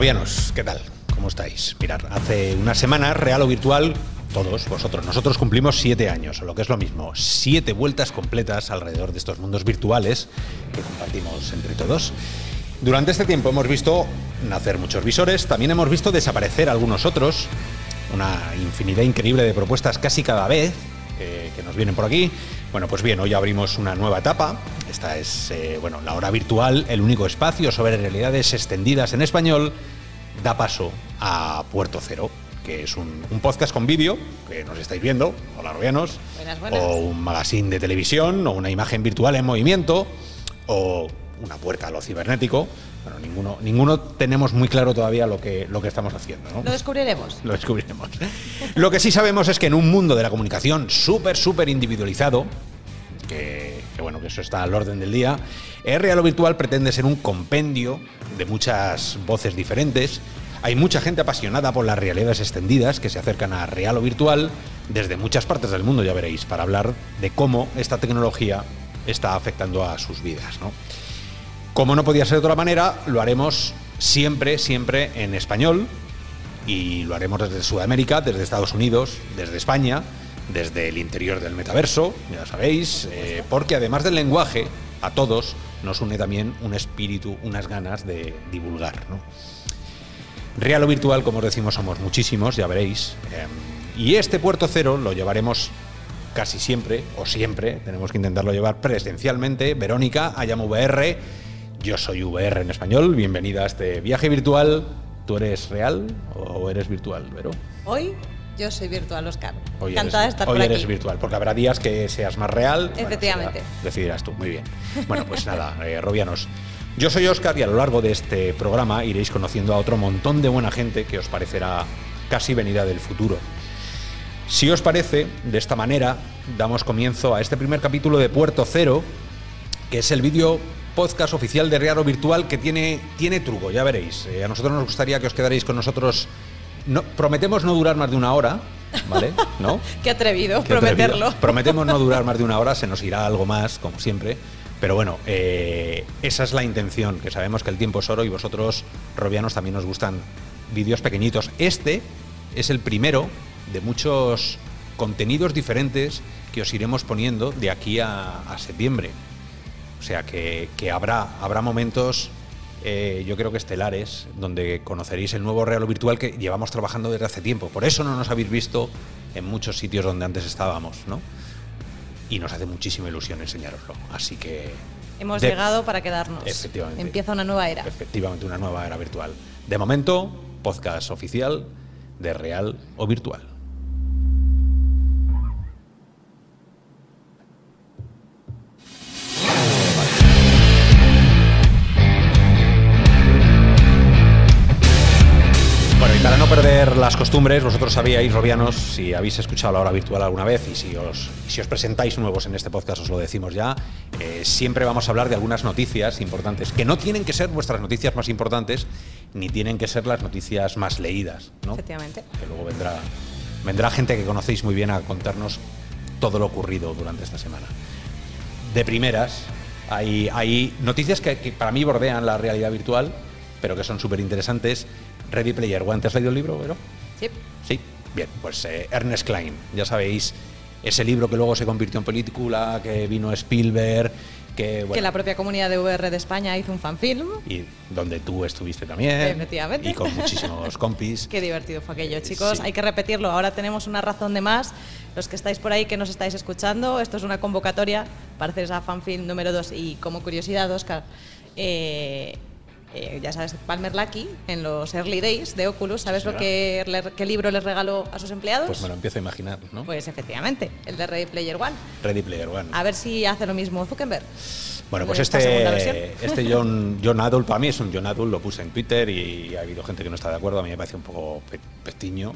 Robianos, ¿qué tal? ¿Cómo estáis? Mirad, hace unas semanas, real o virtual, todos vosotros, nosotros cumplimos siete años, o lo que es lo mismo, siete vueltas completas alrededor de estos mundos virtuales que compartimos entre todos. Durante este tiempo hemos visto nacer muchos visores, también hemos visto desaparecer algunos otros, una infinidad increíble de propuestas casi cada vez eh, que nos vienen por aquí. Bueno, pues bien, hoy abrimos una nueva etapa. Esta es, eh, bueno, la hora virtual, el único espacio sobre realidades extendidas en español, da paso a Puerto Cero, que es un, un podcast con vídeo, que nos estáis viendo, hola robianos, Buenas, buenas. o un magazine de televisión, o una imagen virtual en movimiento, o una puerta a lo cibernético. Bueno, ninguno, ninguno tenemos muy claro todavía lo que, lo que estamos haciendo, ¿no? Lo descubriremos. Lo descubriremos. Lo que sí sabemos es que en un mundo de la comunicación súper, súper individualizado, que, bueno, que eso está al orden del día, real o virtual pretende ser un compendio de muchas voces diferentes. Hay mucha gente apasionada por las realidades extendidas que se acercan a real o virtual desde muchas partes del mundo, ya veréis, para hablar de cómo esta tecnología está afectando a sus vidas, ¿no? Como no podía ser de otra manera, lo haremos siempre, siempre en español y lo haremos desde Sudamérica, desde Estados Unidos, desde España, desde el interior del metaverso, ya sabéis, eh, porque además del lenguaje, a todos nos une también un espíritu, unas ganas de divulgar. Real o virtual, como os decimos, somos muchísimos, ya veréis. eh, y este puerto cero lo llevaremos casi siempre, o siempre, tenemos que intentarlo llevar presencialmente. Verónica, Ayam VR, yo soy VR en español, bienvenida a este viaje virtual. ¿Tú eres real o eres virtual, Vero? Hoy yo soy virtual, Oscar. Hoy Encantada de eres, estar hoy por eres aquí. virtual, porque habrá días que seas más real. Bueno, Efectivamente. será- decidirás tú, muy bien. Bueno, pues nada, eh, Robianos. Yo soy Oscar y a lo largo de este programa iréis conociendo a otro montón de buena gente que os parecerá casi venida del futuro. Si os parece, de esta manera damos comienzo a este primer capítulo de Puerto Cero, que es el vídeo podcast oficial de Real o Virtual que tiene, tiene truco, ya veréis. Eh, a nosotros nos gustaría que os quedaréis con nosotros. No, prometemos no durar más de una hora, ¿vale? ¿No? Qué atrevido Qué atrevido. prometerlo. Prometemos no durar más de una hora, se nos irá algo más, como siempre. Pero bueno, eh, esa es la intención, que sabemos que el tiempo es oro y vosotros, robianos, también nos gustan vídeos pequeñitos. Este es el primero de muchos contenidos diferentes que os iremos poniendo de aquí a, a septiembre. O sea que, que habrá, habrá momentos, eh, yo creo que estelares, donde conoceréis el nuevo Real o Virtual que llevamos trabajando desde hace tiempo. Por eso no nos habéis visto en muchos sitios donde antes estábamos, ¿no? Y nos hace muchísima ilusión enseñaroslo. Así que. Hemos de- llegado para quedarnos. Efectivamente. Empieza una nueva era. Efectivamente, una nueva era virtual. De momento, podcast oficial de Real o Virtual. Para no perder las costumbres, vosotros sabíais, Robianos, si habéis escuchado la hora virtual alguna vez y si os, si os presentáis nuevos en este podcast, os lo decimos ya, eh, siempre vamos a hablar de algunas noticias importantes, que no tienen que ser vuestras noticias más importantes, ni tienen que ser las noticias más leídas, ¿no? Efectivamente. Que luego vendrá, vendrá gente que conocéis muy bien a contarnos todo lo ocurrido durante esta semana. De primeras, hay, hay noticias que, que para mí bordean la realidad virtual, pero que son súper interesantes. Ready Player One, ¿te has leído el libro, Vero? Sí. Sí, bien, pues eh, Ernest Klein, ya sabéis, ese libro que luego se convirtió en película, que vino Spielberg, que, bueno, Que la propia comunidad de VR de España hizo un fanfilm. y donde tú estuviste también, Efectivamente. y con muchísimos compis. Qué divertido fue aquello, chicos. Sí. Hay que repetirlo. Ahora tenemos una razón de más. Los que estáis por ahí, que nos estáis escuchando, esto es una convocatoria para hacer esa fanfilm número 2. Y como curiosidad, Oscar, eh, eh, ya sabes, Palmer Lucky, en los early days de Oculus, ¿sabes lo que le- qué libro les regaló a sus empleados? Pues me lo empiezo a imaginar, ¿no? Pues efectivamente, el de Ready Player One. Ready Player One. A ver si hace lo mismo Zuckerberg. Bueno, pues este, este John, John Adult, para mí es un John Adult, lo puse en Twitter y ha habido gente que no está de acuerdo, a mí me parece un poco pe- pestiño.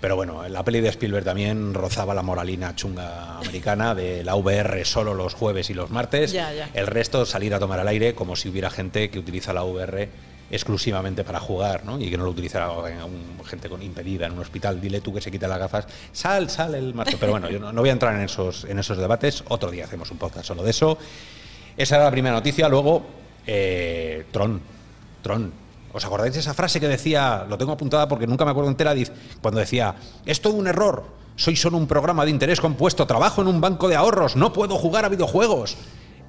Pero bueno, la peli de Spielberg también rozaba la moralina chunga americana de la VR solo los jueves y los martes. Ya, ya. El resto salir a tomar el aire como si hubiera gente que utiliza la VR exclusivamente para jugar, ¿no? Y que no lo utilizara eh, un- gente con impedida en un hospital. Dile tú que se quite las gafas. Sal, sal el martes. Pero bueno, yo no, no voy a entrar en esos, en esos debates. Otro día hacemos un podcast solo de eso. Esa era la primera noticia. Luego, eh, Tron. Tron. ¿Os acordáis de esa frase que decía, lo tengo apuntada porque nunca me acuerdo entera, cuando decía, es todo un error, soy solo un programa de interés compuesto, trabajo en un banco de ahorros, no puedo jugar a videojuegos?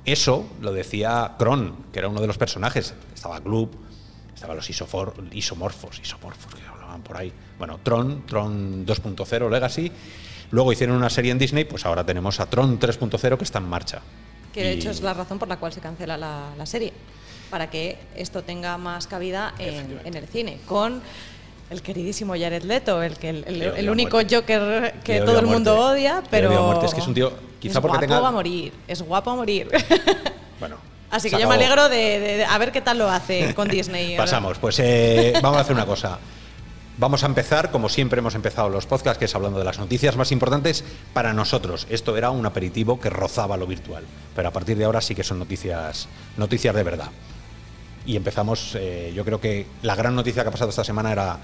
Eso lo decía Kron, que era uno de los personajes. Estaba Club, estaban los isofor, isomorfos, isomorfos que hablaban por ahí. Bueno, Tron, Tron 2.0 Legacy. Luego hicieron una serie en Disney, pues ahora tenemos a Tron 3.0 que está en marcha. Que de hecho es la razón por la cual se cancela la, serie, para que esto tenga más cabida en, el cine, con el queridísimo Jared Leto, el, que el, único Joker que todo el mundo odia, pero es que es un tío, quizá es porque guapo a morir, es guapo a morir. Bueno. Así que yo me alegro de, a ver qué tal lo hace con Disney. Pasamos, pues eh, vamos a hacer una cosa. Vamos a empezar, como siempre hemos empezado los podcasts, que es hablando de las noticias más importantes para nosotros. Esto era un aperitivo que rozaba lo virtual, pero a partir de ahora sí que son noticias, noticias de verdad. Y empezamos, eh, yo creo que la gran noticia que ha pasado esta semana era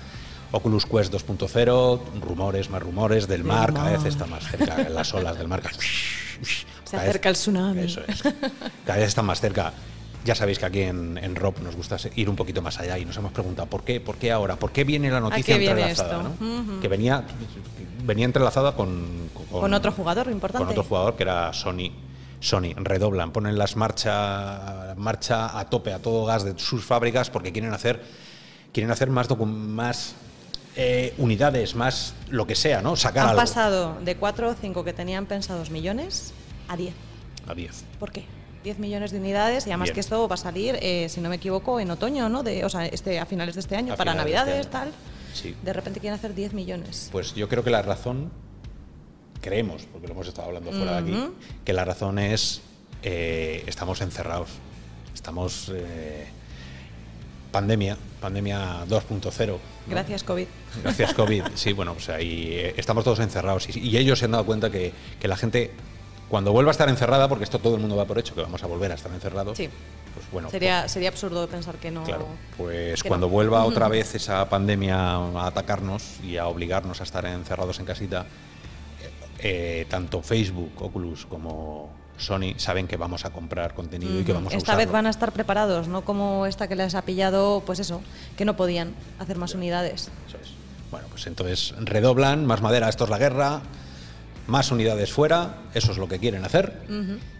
Oculus Quest 2.0, rumores, más rumores del mar, cada vez está más cerca, en las olas del mar. Se acerca el tsunami. Eso es. Cada vez está más cerca. Ya sabéis que aquí en, en ROP nos gusta ir un poquito más allá y nos hemos preguntado por qué, por qué ahora, por qué viene la noticia entrelazada, que venía, venía entrelazada con, con, otro jugador importante. Con otro jugador que era Sony. Sony redoblan, ponen las marcha, marcha a tope, a todo gas de sus fábricas porque quieren hacer, quieren hacer más, más eh, unidades, más lo que sea, ¿no? Sacar Han pasado de 4 o 5 que tenían pensados millones a 10. A 10. ¿Por qué? 10 millones de unidades y además que esto va a salir, eh, si no me equivoco, en otoño, ¿no? De, o sea, este, a finales de este año, para este Navidades, tal. Sí. De repente quieren hacer 10 millones. Pues yo creo que la razón, creemos, porque lo hemos estado hablando fuera de aquí, que la razón es, eh, estamos encerrados, estamos... Eh, pandemia, pandemia 2.0. Gracias COVID. Gracias COVID, sí, bueno, pues ahí estamos todos encerrados y, y ellos se han dado cuenta que, que la gente cuando vuelva a estar encerrada, porque esto todo el mundo va por hecho, que vamos a volver a estar encerrados, sí. pues bueno. Sería, pues sería absurdo pensar que no. Claro, pues cuando vuelva otra vez esa pandemia a atacarnos y a obligarnos a estar encerrados en casita, eh, tanto Facebook, Oculus como Sony saben que vamos a comprar contenido y que vamos a Esta vez van a estar preparados, no como esta que les ha pillado, pues eso, que no podían hacer más unidades. Eso es. Bueno, pues entonces redoblan, más madera, esto es la guerra más unidades fuera, eso es lo que quieren hacer.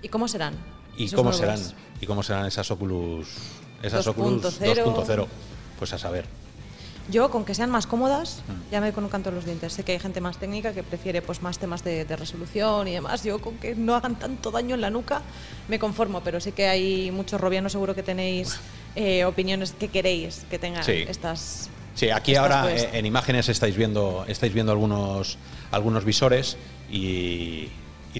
¿Y cómo serán? ¿Y cómo serán? ¿Y cómo serán esas Oculus esas 2. Oculus 2.0? Pues a saber. Yo, con que sean más cómodas, mm. ya me doy con un canto en los dientes. Sé que hay gente más técnica que prefiere pues, más temas de, resolución y demás. Yo, con que no hagan tanto daño en la nuca, me conformo. Pero sí que hay muchos robianos, seguro que tenéis eh, opiniones que queréis que tengan estas. Sí, aquí ahora eh, en imágenes estáis viendo, estáis viendo algunos, algunos visores y,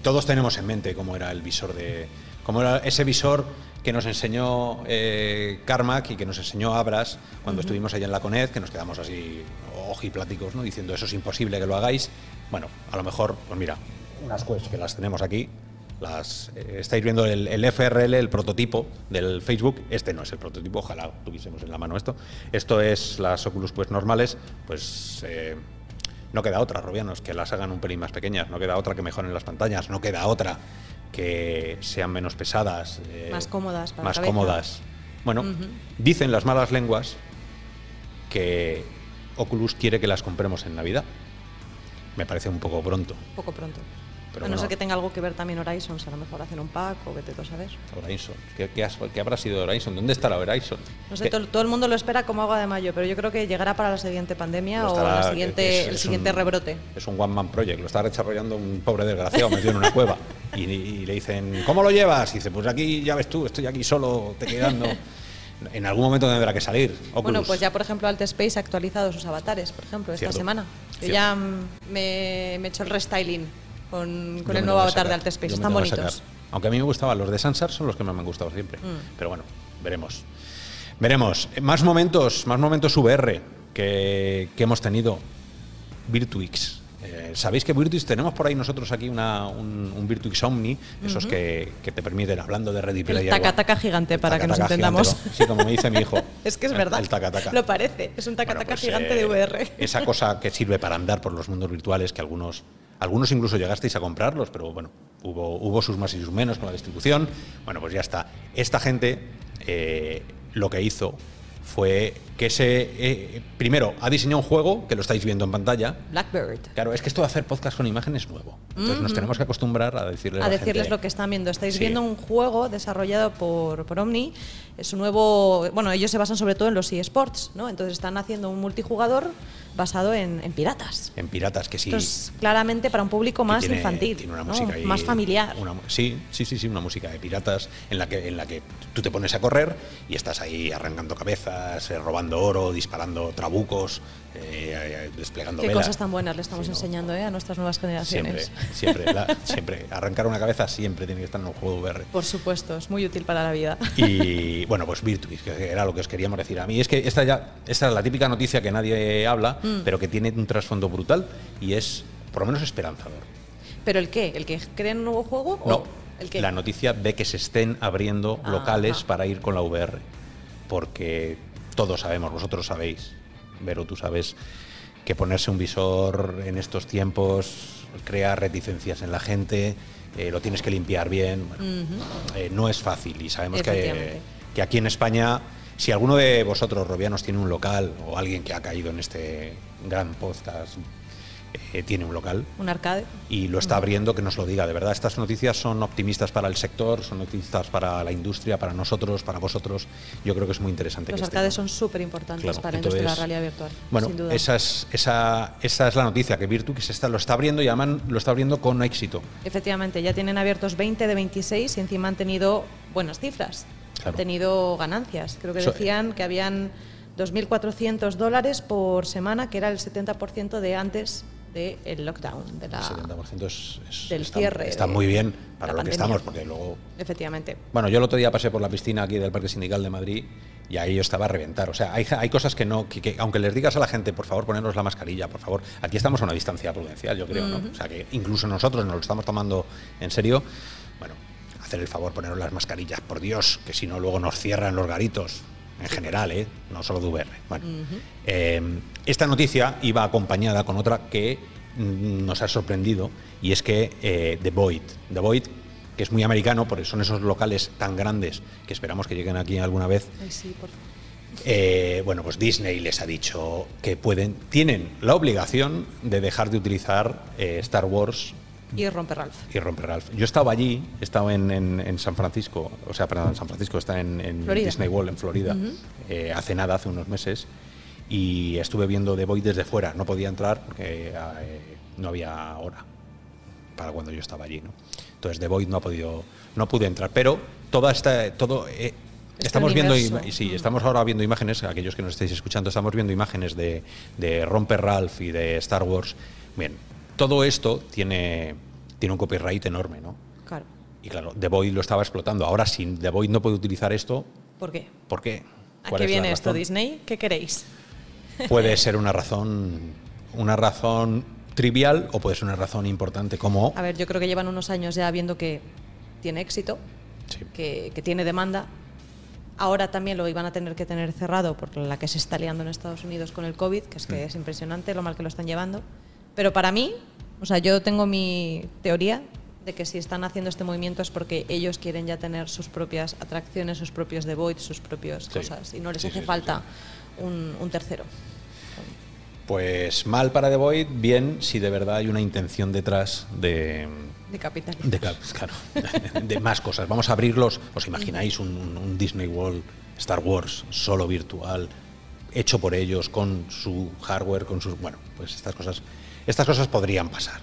todos tenemos en mente cómo era el visor de. cómo era ese visor que nos enseñó eh, Carmack y que nos enseñó Abras cuando estuvimos allá en la CONED, que nos quedamos así ojipláticos, ¿no? diciendo eso es imposible que lo hagáis. Bueno, a lo mejor, pues mira, unas cosas que las tenemos aquí. Las, eh, estáis viendo el, FRL, el prototipo del Facebook. Este no es el prototipo, ojalá tuviésemos en la mano esto. Esto es las Oculus pues normales, pues eh, no queda otra, Robianos, que las hagan un pelín más pequeñas, no queda otra que mejoren las pantallas, no queda otra que sean menos pesadas, eh, más cómodas, más cómodas. Bueno, dicen las malas lenguas que Oculus quiere que las compremos en Navidad. Me parece un poco pronto. Un poco pronto a no ser que tenga algo que ver también Horizon, a lo mejor hacen un pack o vete tú a saber. Horizon, ¿Qué, qué, habrá sido Horizon? ¿Dónde estará Horizon? No sé, todo, el mundo lo espera como agua de mayo, pero yo creo que llegará para la siguiente pandemia o la siguiente, el siguiente rebrote. Es un one man project, lo está desarrollando un pobre desgraciado metido en una cueva. Y, le dicen, ¿cómo lo llevas? Y dice, pues aquí ya ves tú, estoy aquí solo, te quedando. en algún momento tendrá que salir. Bueno, pues ya por ejemplo Space ha actualizado sus avatares, por ejemplo, esta semana. Yo ya me, me he hecho el restyling con, el nuevo avatar de Space. Están bonitos. Aunque a mí me gustaban los de Sansar, son los que más me han gustado siempre. Mm. Pero bueno, veremos. Veremos. Más momentos, más momentos VR que, hemos tenido. Virtuix. Eh, Sabéis que Virtuix tenemos por ahí nosotros aquí una, un, Virtuix Omni, esos que, te permiten, hablando de Ready Player. El taca-taca gigante, para que nos entendamos. Sí, como me dice mi hijo. es que es verdad. El taca -taca. Lo parece, es un taca-taca pues, gigante de eh, VR. esa cosa que sirve para andar por los mundos virtuales que algunos algunos incluso llegasteis a comprarlos, pero bueno, hubo, hubo sus más y sus menos con la distribución. Bueno, pues ya está. Esta gente eh, lo que hizo fue que se eh, primero ha diseñado un juego que lo estáis viendo en pantalla. Blackbird. Claro, es que esto de hacer podcast con imágenes es nuevo. Entonces nos tenemos que acostumbrar a decirles a, decirles lo que están viendo. Estáis viendo un juego desarrollado por, por Omni. Es un nuevo. Bueno, ellos se basan sobre todo en los eSports, ¿no? Entonces están haciendo un multijugador basado en, piratas. En piratas, que sí. Entonces, claramente para un público más infantil. Tiene una música más familiar. sí, sí, sí, sí, una música de piratas en la que en la que tú te pones a correr y estás ahí arrancando cabezas, eh, robando oro, disparando trabucos, eh, desplegando Qué cosas tan buenas le estamos enseñando eh, a nuestras nuevas generaciones. Siempre, siempre, siempre. Arrancar una cabeza siempre tiene que estar en un juego VR. Por supuesto, es muy útil para la vida. Y bueno, pues Virtuis, que era lo que os queríamos decir. A mí es que esta ya esta es la típica noticia que nadie habla, mm. pero que tiene un trasfondo brutal y es por lo menos esperanzador. ¿Pero el qué? ¿El que creen un nuevo juego? No, el la noticia de que se estén abriendo ah, locales ah. para ir con la VR. Porque todos sabemos, vosotros sabéis, Vero, tú sabes que ponerse un visor en estos tiempos crea reticencias en la gente, eh, lo tienes que limpiar bien. Eh, no es fácil y sabemos que, que, aquí en España, si alguno de vosotros, robianos, tiene un local o alguien que ha caído en este gran podcast eh, tiene un local. Un arcade. Y lo está abriendo, que nos lo diga. De verdad, estas noticias son optimistas para el sector, son optimistas para la industria, para nosotros, para vosotros. Yo creo que es muy interesante. Los arcades son súper importantes para la la realidad virtual. Bueno, Esa, es, esa, esa es la noticia, que Virtux está, lo está abriendo y además lo está abriendo con éxito. Efectivamente, ya tienen abiertos 20 de 26 y encima han tenido buenas cifras. Han tenido ganancias. Creo que decían que habían 2.400 dólares por semana, que era el 70% de antes del lockdown, de la, del cierre. Está muy bien para lo que estamos, porque luego... Efectivamente. Bueno, yo el otro día pasé por la piscina aquí del Parque Sindical de Madrid y ahí yo estaba a reventar. O sea, hay, hay cosas que no, que, aunque les digas a la gente, por favor, ponernos la mascarilla, por favor, aquí estamos a una distancia prudencial, yo creo, ¿no? O sea, que incluso nosotros nos lo estamos tomando en serio. Bueno, hacer el favor, ponernos las mascarillas, por Dios, que si no luego nos cierran los garitos en general, ¿eh? no solo de VR. Bueno, eh, esta noticia iba acompañada con otra que nos ha sorprendido y es que eh, The Void, The Void, que es muy americano, porque son esos locales tan grandes que esperamos que lleguen aquí alguna vez. bueno, pues Disney les ha dicho que pueden, tienen la obligación de dejar de utilizar Star Wars y Romper Ralph. Y Romper Ralph. Yo estaba allí, he estado en, en, San Francisco, o sea, perdón, en San Francisco, está en, Disney World, en Florida, eh, hace nada, hace unos meses, y estuve viendo The Void desde fuera. No podía entrar porque eh, no había hora para cuando yo estaba allí, ¿no? Entonces The Void no ha podido, no pude entrar, pero toda esta, todo... Eh, estamos viendo sí, estamos ahora viendo imágenes, aquellos que nos estáis escuchando, estamos viendo imágenes de, de Romper Ralph y de Star Wars. Bien, todo esto tiene, tiene un copyright enorme, ¿no? Claro. Y claro, The Void lo estaba explotando. Ahora, si The Void no puede utilizar esto. ¿Por qué? ¿Por qué? ¿A qué viene esto, Disney? ¿Qué queréis? Puede ser una razón. Una razón trivial o puede ser una razón importante como... A ver, yo creo que llevan unos años ya viendo que tiene éxito, que, tiene demanda. Ahora también lo iban a tener que tener cerrado por la que se está liando en Estados Unidos con el COVID, que es que mm. es impresionante lo mal que lo están llevando. Pero para mí, o sea, yo tengo mi teoría de que si están haciendo este movimiento es porque ellos quieren ya tener sus propias atracciones, sus propios The Void, sus propias cosas, y no les hace falta un, tercero. Pues mal para The Void, bien si de verdad hay una intención detrás de... De capital. De, claro, de más cosas. Vamos a abrirlos, ¿os imagináis un, un Disney World Star Wars solo virtual, hecho por ellos, con su hardware, con sus... Bueno, pues estas cosas estas cosas podrían pasar.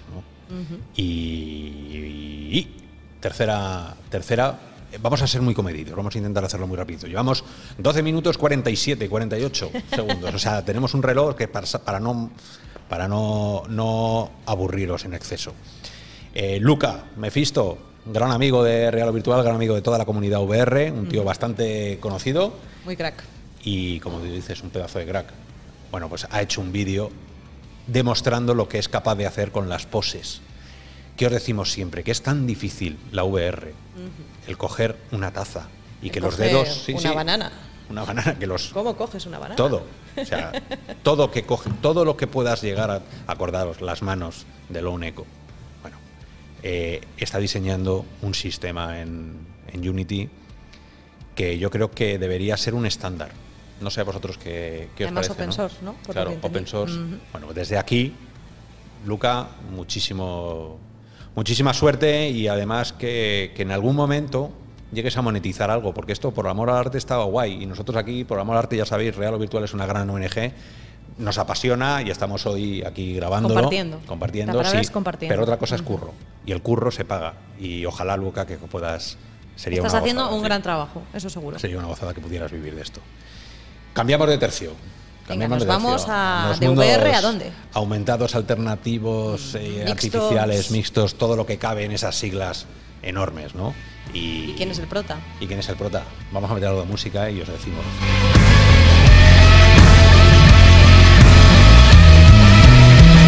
y, tercera, tercera, vamos a ser muy comedidos, vamos a intentar hacerlo muy rápido. Llevamos 12 minutos 47, 48 segundos. O sea, tenemos un reloj que para, para no, para no, no aburriros en exceso. Eh, Luca, Mefisto, gran amigo de Real Virtual, gran amigo de toda la comunidad VR, un tío bastante conocido. Muy crack. Y como dices, un pedazo de crack. Bueno, pues ha hecho un vídeo demostrando lo que es capaz de hacer con las poses. ¿Qué os decimos siempre? Que es tan difícil la VR, el coger una taza y que los dedos... una banana. Una banana, que los... ¿Cómo coges una banana? Todo. O sea, todo, que coge, todo lo que puedas llegar a acordaros, las manos de Lone Echo. Bueno, eh, está diseñando un sistema en, en Unity que yo creo que debería ser un estándar No sé a vosotros qué, qué os parece. open ¿no? source, ¿no? Por claro, open source. Bueno, desde aquí, Luca, muchísimo, muchísima suerte y además que, que en algún momento llegues a monetizar algo, porque esto por amor al arte está guay y nosotros aquí, por amor al arte, ya sabéis, Real o Virtual es una gran ONG. Nos apasiona y estamos hoy aquí grabándolo. Compartiendo. Compartiendo, sí, es compartiendo. Pero otra cosa es curro. Y el curro se paga. Y ojalá, Luca, que puedas. Sería Estás una haciendo gozada, un sí. gran trabajo, eso seguro. Sería una gozada que pudieras vivir de esto. Cambiamos de tercio. Cambiamos nos de tercio. vamos a- Los de VR ¿a dónde? Aumentados, alternativos, eh, Mixtos. artificiales, mixtos, todo lo que cabe en esas siglas enormes, ¿no? ¿Y quién es el prota? ¿Y quién es el prota? Vamos a meter algo de música y os decimos.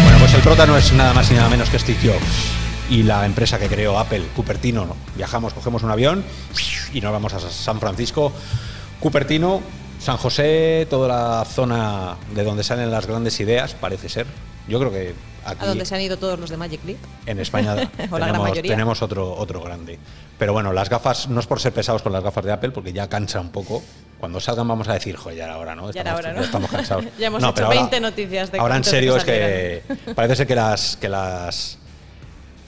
Bueno, pues el prota no es nada más ni nada menos que Steve Jobs y la empresa que creó Apple, Cupertino. ¿no? Viajamos, cogemos un avión y nos vamos a San Francisco. Cupertino, San José, toda la zona de donde salen las grandes ideas, parece ser. Yo creo que aquí ¿A dónde se han ido todos los de Magic Leap? en España O la gran tenemos, mayoría. tenemos otro, otro grande. Pero bueno, las gafas, no es por ser pesados con las gafas de Apple, porque ya cansa un poco. Cuando salgan vamos a decir, joder, ya era hora, ¿no? Ya era hora, ¿no? estamos cansados. Ya hemos No, hecho pero ahora- 20 noticias de Ahora en serio que es que parece ser que las, que las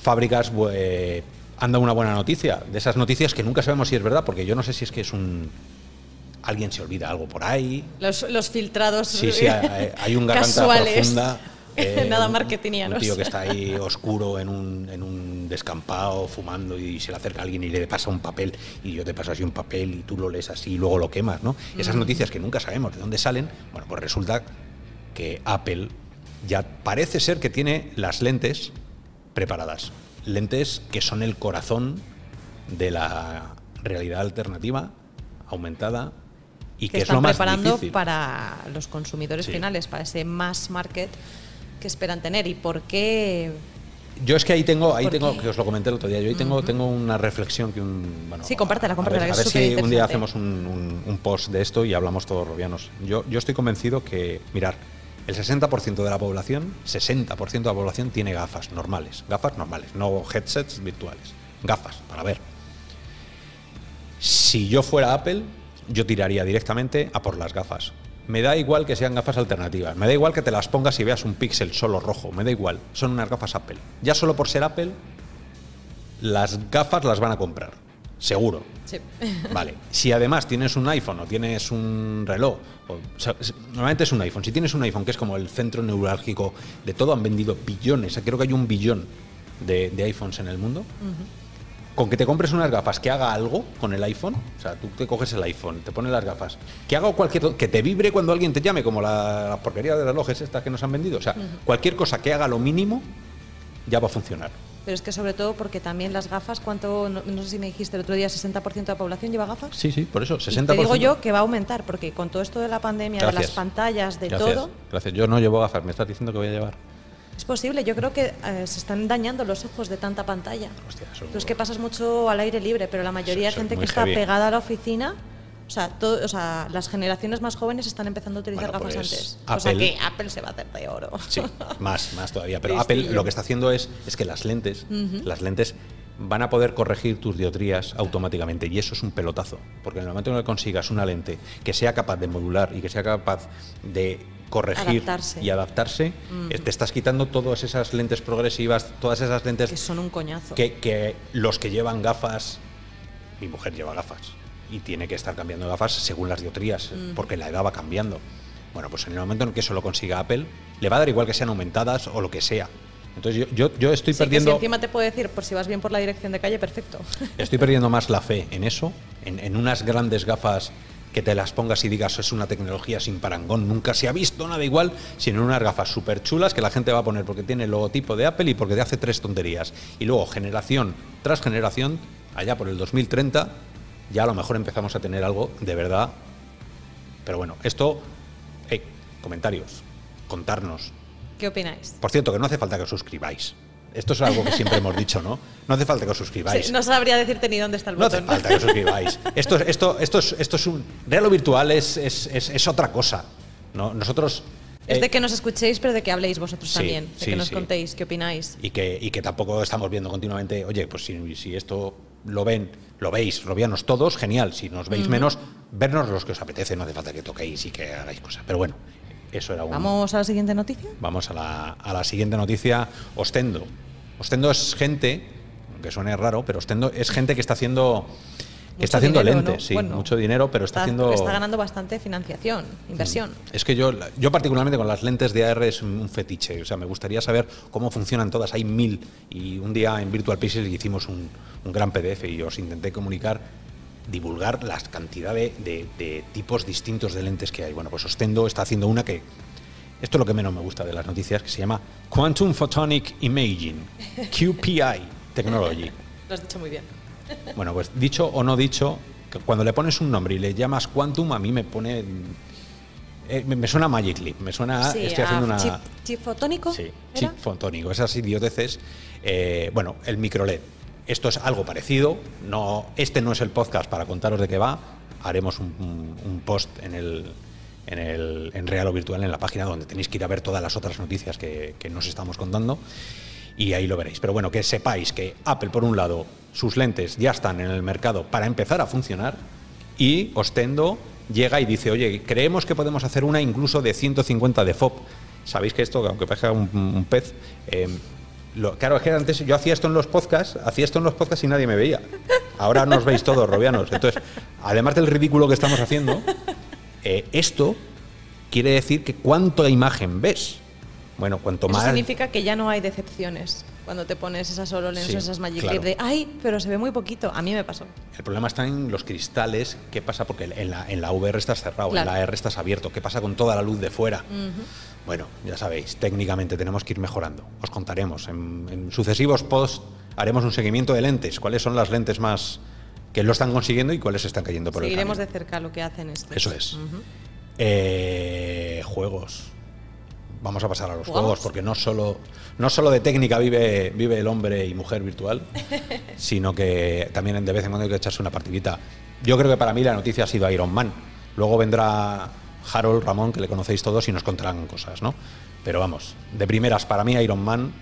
fábricas eh, han dado una buena noticia. De esas noticias que nunca sabemos si es verdad, porque yo no sé si es que es un... Alguien se olvida algo por ahí. Los, los filtrados Sí, sí, hay, hay un garganta casuales. profunda. eh, Nada marketingianos. Un tío que está ahí oscuro en un, en un descampado fumando y se le acerca alguien y le pasa un papel y yo te paso así un papel y tú lo lees así y luego lo quemas, ¿no? Esas noticias que nunca sabemos de dónde salen, bueno, pues resulta que Apple ya parece ser que tiene las lentes preparadas. Lentes que son el corazón de la realidad alternativa, aumentada, y que, que es lo están más preparando difícil. para los consumidores Sí. finales, para ese mass market que esperan tener. ¿Y por qué? Yo es que ahí tengo, ahí ¿Por tengo, que os lo comenté el otro día, yo ahí tengo, tengo una reflexión que un... Bueno, Sí, compártela, compártela, A ver, a ver si un día hacemos un, un- un post de esto y hablamos todos robianos. Yo, yo estoy convencido que, mirar, el 60% de la población, 60% de la población tiene gafas normales, gafas normales, no headsets virtuales, gafas, para ver. Si yo fuera Apple, yo tiraría directamente a por las gafas. Me da igual que sean gafas alternativas, me da igual que te las pongas y veas un píxel solo rojo, me da igual, son unas gafas Apple. Ya solo por ser Apple, las gafas las van a comprar, seguro. Sí. Vale, si además tienes un iPhone o tienes un reloj, o, o sea, es- normalmente es un iPhone, si tienes un iPhone que es como el centro neurálgico de todo, han vendido billones, creo que hay un billón de, de iPhones en el mundo, con que te compres unas gafas que haga algo con el iPhone, o sea, tú te coges el iPhone, te pones las gafas, que haga cualquier que te vibre cuando alguien te llame, como la, la porquería de relojes estas que nos han vendido, o sea, cualquier cosa que haga lo mínimo ya va a funcionar. Pero es que sobre todo porque también las gafas, ¿cuánto? No, no sé si me dijiste el otro día, 60% de la población lleva gafas. Sí, sí, por eso, Y 60%. Te digo yo que va a aumentar, porque con todo esto de la pandemia, de las pantallas, de Gracias, todo, Gracias, yo no llevo gafas, me estás diciendo que voy a llevar. Es posible. Yo creo que eh, se están dañando los ojos de tanta pantalla. Hostia, eso- Tú es que pasas mucho al aire libre, pero la mayoría Eso- eso de gente es que está heavy. pegada a la oficina, o sea, todo, o sea, las generaciones más jóvenes están empezando a utilizar Bueno, gafas pues, antes. O sea Apple- que Apple se va a hacer de oro. Sí, más, más todavía. Pero Listillo. Apple lo que está haciendo es, es que las lentes, las lentes van a poder corregir tus dioptrías automáticamente y eso es un pelotazo, porque en el momento en que consigas una lente que sea capaz de modular y que sea capaz de corregir Adaptarse. y adaptarse, eh, te estás quitando todas esas lentes progresivas, todas esas lentes que son un coñazo. que, que los que llevan gafas, mi mujer lleva gafas y tiene que estar cambiando gafas según las dioptrías, porque la edad va cambiando. Bueno, pues en el momento en que eso lo consiga Apple, le va a dar igual que sean aumentadas o lo que sea. Entonces yo, yo, yo estoy Sí, que si perdiendo encima te puede decir, por si vas bien por la dirección de calle, perfecto. estoy perdiendo más la fe en eso, en, en unas grandes gafas que te las pongas y digas es una tecnología sin parangón, nunca se ha visto nada igual, sino unas gafas súper chulas que la gente va a poner porque tiene el logotipo de Apple y porque te hace tres tonterías. Y luego, generación tras generación, allá por el 2030, ya a lo mejor empezamos a tener algo de verdad. Pero bueno, esto, eh, comentarios, contarnos. ¿Qué opináis? Por cierto, que no hace falta que os suscribáis. Esto es algo que siempre hemos dicho, ¿no? No hace falta que os suscribáis. Sí, no sabría decirte ni dónde está el No hace botón. falta que os suscribáis. Esto, es- esto, esto, es, esto es un. Real o virtual es, es, es- es otra cosa. ¿no? Nosotros. Es eh, de que nos escuchéis, pero de que habléis vosotros Sí, también. De sí, que nos sí. contéis qué opináis. y, que, y que tampoco estamos viendo continuamente, oye, pues si, si esto lo ven, lo veis, robianos todos, genial. Si nos veis menos, vernos los que os apetece, no hace falta que toquéis y que hagáis cosas. Pero bueno, eso era un... ¿Vamos a la siguiente noticia? Vamos a la, a la siguiente noticia. Ostendo. Ostendo es gente, aunque suene raro, pero Ostendo es gente que está haciendo que está haciendo dinero, lentes, ¿no? sí, Bueno, mucho dinero, pero está, haciendo. Está ganando bastante financiación, inversión. Es que yo, yo particularmente con las lentes de AR es un fetiche. O sea, me gustaría saber cómo funcionan todas. Hay mil. Y un día en Virtual Pieces hicimos un, un gran PDF y os intenté comunicar, divulgar la cantidad de, de- de tipos distintos de lentes que hay. Bueno, pues Ostendo está haciendo una que. Esto es lo que menos me gusta de las noticias, que se llama Quantum Photonic Imaging, QPI Technology. Lo has dicho muy bien. Bueno, pues dicho o no dicho, que cuando le pones un nombre y le llamas Quantum, a mí me pone. eh, me, me suena Magic Leap, me suena. sí, estoy haciendo una. chip, chip fotónico. Sí, ¿era? chip fotónico, esas idioteces. Eh, bueno, el microLED. Esto es algo parecido. No, este no es el podcast para contaros de qué va. Haremos un, un- un post en el, en el en real o virtual en la página donde tenéis que ir a ver todas las otras noticias que, que nos estamos contando y ahí lo veréis. Pero bueno, que sepáis que Apple, por un lado, sus lentes ya están en el mercado para empezar a funcionar y Ostendo llega y dice, oye, creemos que podemos hacer una incluso de 150 de FOB. Sabéis que esto, aunque parezca un, un pez, eh, lo- claro, es que antes yo hacía esto en los podcasts, hacía esto en los podcasts y nadie me veía. Ahora nos veis todos, robianos. Entonces, además del ridículo que estamos haciendo, eh, esto quiere decir que cuánta imagen ves. Bueno, cuanto Eso más... significa que ya no hay decepciones cuando te pones esas HoloLens Sí, o esas Magic claro. De ¡ay! Pero se ve muy poquito. A mí me pasó. El problema está en los cristales. ¿Qué pasa? Porque en la, en la VR estás cerrado, Claro. en la R estás abierto. ¿Qué pasa con toda la luz de fuera? Bueno, ya sabéis, técnicamente tenemos que ir mejorando. Os contaremos. En, en sucesivos posts haremos un seguimiento de lentes. ¿Cuáles son las lentes más que lo están consiguiendo y cuáles están cayendo por Seguiremos el de camino? cerca lo que hacen estos. Eso es. Eh, juegos. Vamos a pasar a los ¿Jugamos? juegos, porque no solo, no solo de técnica vive, vive el hombre y mujer virtual, sino que también de vez en cuando hay que echarse una partidita. Yo creo que para mí la noticia ha sido Iron Man. Luego vendrá Harold, Ramón, que le conocéis todos, y nos contarán cosas, ¿no? Pero vamos, de primeras, para mí Iron Man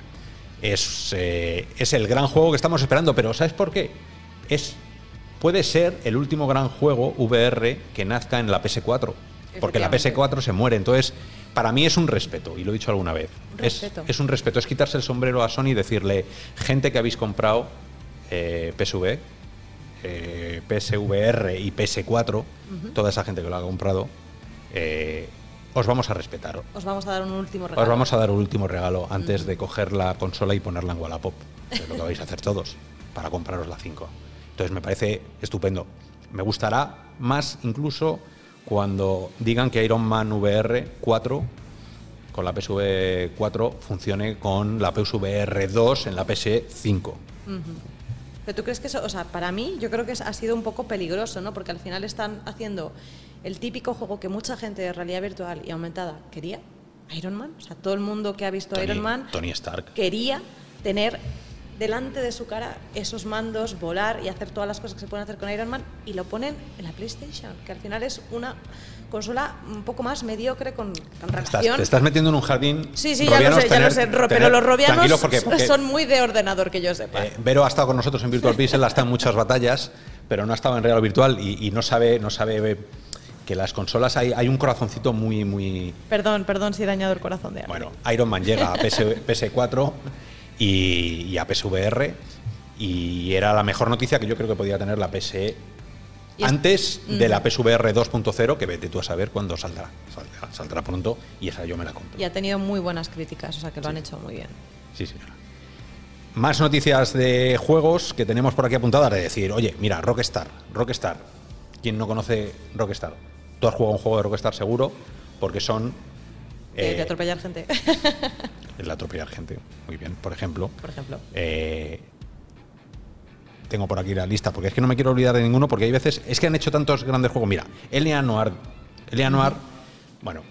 es, eh, es el gran juego que estamos esperando, pero ¿sabes por qué? Es, puede ser el último gran juego VR que nazca en la PS4, porque la Efectivamente. PS4 se muere, entonces para mí es un respeto, y lo he dicho alguna vez. Es, un respeto, es quitarse el sombrero a Sony y decirle, gente que habéis comprado eh, PSV, eh, PSVR y PS4, toda esa gente que lo ha comprado, eh, os vamos a respetar. Os vamos a dar un último regalo. Os vamos a dar un último regalo antes de coger la consola y ponerla en Wallapop, es lo que vais a hacer todos, para compraros la 5. Entonces me parece estupendo. Me gustará más incluso cuando digan que Iron Man VR 4 con la PSV 4 funcione con la PSVR 2 en la PS 5. Pero tú crees que eso, o sea, para mí yo creo que ha sido un poco peligroso, ¿no? Porque al final están haciendo el típico juego que mucha gente de realidad virtual y aumentada quería, Iron Man. O sea, todo el mundo que ha visto Tony, Iron Man Tony Stark. quería tener delante de su cara esos mandos, volar y hacer todas las cosas que se pueden hacer con Iron Man y lo ponen en la PlayStation, que al final es una consola un poco más mediocre con, con Estás- relación. te estás metiendo en un jardín. Sí, sí, ya lo sé, ya lo sé, ro- pero los robianos porque- porque- son muy de ordenador, que yo sepa. Eh, Vero ha estado con nosotros en Virtual Pixel, ha estado en muchas batallas, pero no ha estado en Real Virtual y, y no sabe, no sabe que las consolas hay, hay un corazoncito muy, muy. Perdón, perdón si he dañado el corazón de alguien. Bueno, Iron Man llega a PS, PS4 y, y a PSVR y era la mejor noticia que yo creo que podía tener la PSE antes de la PSVR 2.0, que vete tú a saber cuándo saldrá. Saldrá, saldrá pronto y esa yo me la compro. Y ha tenido muy buenas críticas, o sea que lo han hecho muy bien. Sí, señora. Más noticias de juegos que tenemos por aquí apuntadas de decir, oye, mira, Rockstar, Rockstar. ¿Quién no conoce Rockstar? Tú has jugado un juego de Rockstar seguro, porque son De, eh, de atropellar gente, el atropellar gente. Muy bien, por ejemplo. por ejemplo. Eh, tengo por aquí la lista, porque es que no me quiero olvidar de ninguno, porque hay veces. Es que han hecho tantos grandes juegos. Mira, Elia Noir. Elia Noir, bueno,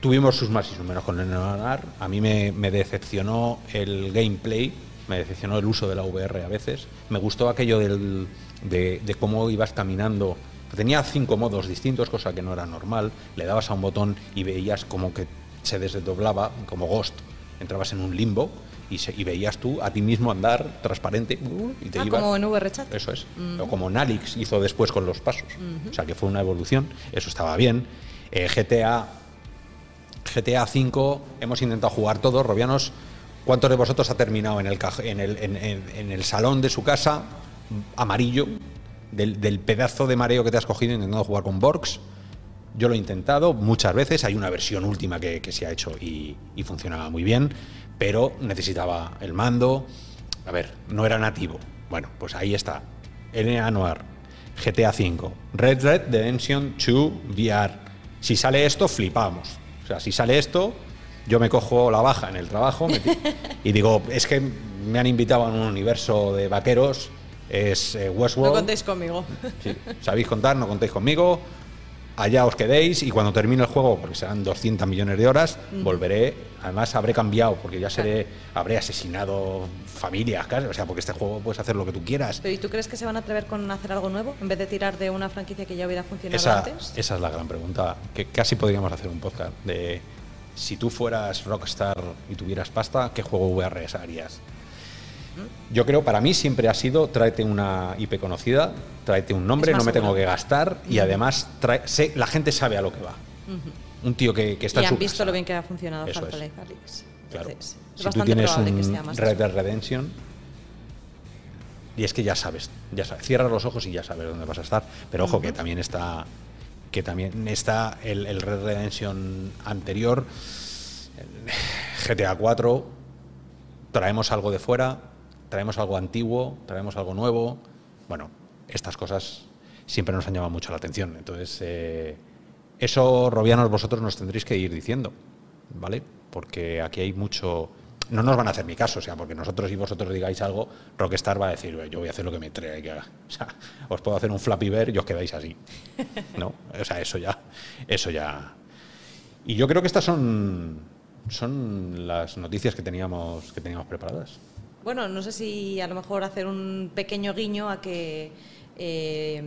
tuvimos sus más y sus menos con Elia Noir. A mí me, me decepcionó el gameplay, me decepcionó el uso de la VR a veces. Me gustó aquello del, de, de cómo ibas caminando. Tenía cinco modos distintos, cosa que no era normal. Le dabas a un botón y veías como que se desdoblaba, como Ghost. Entrabas en un limbo y, se- y veías tú a ti mismo andar transparente uh, y te Ah, ibas- como en VRChat. Eso es. O como Nalix hizo después con los pasos. O sea que fue una evolución. Eso estaba bien. Eh, GTA, GTA 5 hemos intentado jugar todos. Robianos, ¿cuántos de vosotros ha terminado en el, caj- en el, en- en- en el salón de su casa amarillo del, del pedazo de mareo que te has cogido intentando jugar con Borgs? Yo lo he intentado muchas veces. Hay una versión última que, que se ha hecho y, y funcionaba muy bien, pero necesitaba el mando. A ver, no era nativo. Bueno, pues ahí está. NA Noir, GTA V, Red Red Redemption 2 VR. Si sale esto, flipamos. O sea, si sale esto, yo me cojo la baja en el trabajo me y digo, es que me han invitado a un universo de vaqueros, es eh, Westworld. No contéis conmigo. Sí, sabéis contar, no contéis conmigo. Allá os quedéis y cuando termine el juego, porque serán 200 millones de horas, volveré. Además, habré cambiado porque ya seré, habré asesinado familias, casi, o sea, porque este juego puedes hacer lo que tú quieras. Pero ¿y tú crees que se van a atrever con hacer algo nuevo en vez de tirar de una franquicia que ya hubiera funcionado Esa, antes? esa es la gran pregunta. Que casi podríamos hacer un podcast de si tú fueras Rockstar y tuvieras pasta, ¿qué juego VR harías? Yo creo, para mí siempre ha sido tráete una IP conocida, tráete un nombre, no me tengo que gastar y además trae- sé- la gente sabe a lo que va. Un tío que, que está y en han visto casa. lo bien que ha funcionado Eso es. Alyx. Claro. Entonces, es si tú tienes un Red. Dead Redemption y es que ya sabes, ya sabes, cierras los ojos y ya sabes dónde vas a estar. Pero ojo que también está que también está el, el Red Redemption anterior, el GTA 4, traemos algo de fuera, traemos algo antiguo, traemos algo nuevo. Bueno, estas cosas siempre nos han llamado mucho la atención. Entonces, eh, eso, Robianos, vosotros nos tendréis que ir diciendo, ¿vale? Porque aquí hay mucho... No nos van a hacer mi caso, o sea, porque nosotros y vosotros digáis algo, Rockstar va a decir, yo voy a hacer lo que me trae. O sea, os puedo hacer un Flappy Bear y os quedáis así. ¿No? O sea, eso ya, eso ya. Y yo creo que estas son, son las noticias que teníamos, que teníamos preparadas. Bueno, no sé si a lo mejor hacer un pequeño guiño a que eh,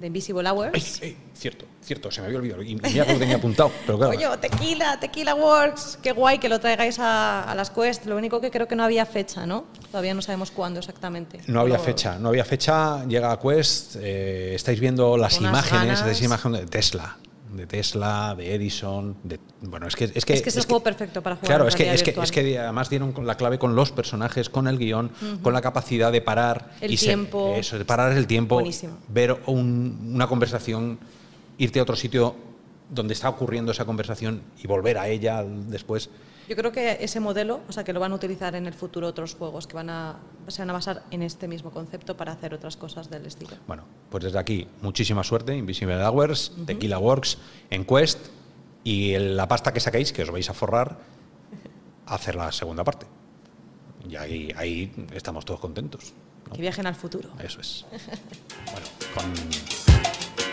de Invisible Hours. Ay, ay, cierto, cierto, se me había olvidado. Y que lo tenía apuntado, pero claro. Coño, Tequila, Tequila Works, qué guay que lo traigáis a, a las Quest. Lo único que creo que no había fecha, ¿no? Todavía no sabemos cuándo exactamente. No había Pero- fecha, no había fecha, llega a Quest, eh, estáis viendo las Unas imágenes, estáis imágenes de Tesla, de Tesla, de Edison, de, bueno, es que es que Es que es el juego perfecto para jugar Claro, es que es que, es que además dieron con la clave con los personajes, con el guion, con la capacidad de parar El y se- tiempo. eso, de parar el tiempo, Buenísimo. ver un- una conversación, irte a otro sitio donde está ocurriendo esa conversación y volver a ella después. Yo creo que ese modelo, o sea, que lo van a utilizar en el futuro otros juegos que van a, se van a basar en este mismo concepto para hacer otras cosas del estilo. Bueno, pues desde aquí, muchísima suerte, Invisible Hours, Tequila Works, en Quest y la pasta que saquéis, que os vais a forrar, a hacer la segunda parte. Y ahí, ahí estamos todos contentos. ¿no? Que viajen al futuro. Eso es. Bueno, con,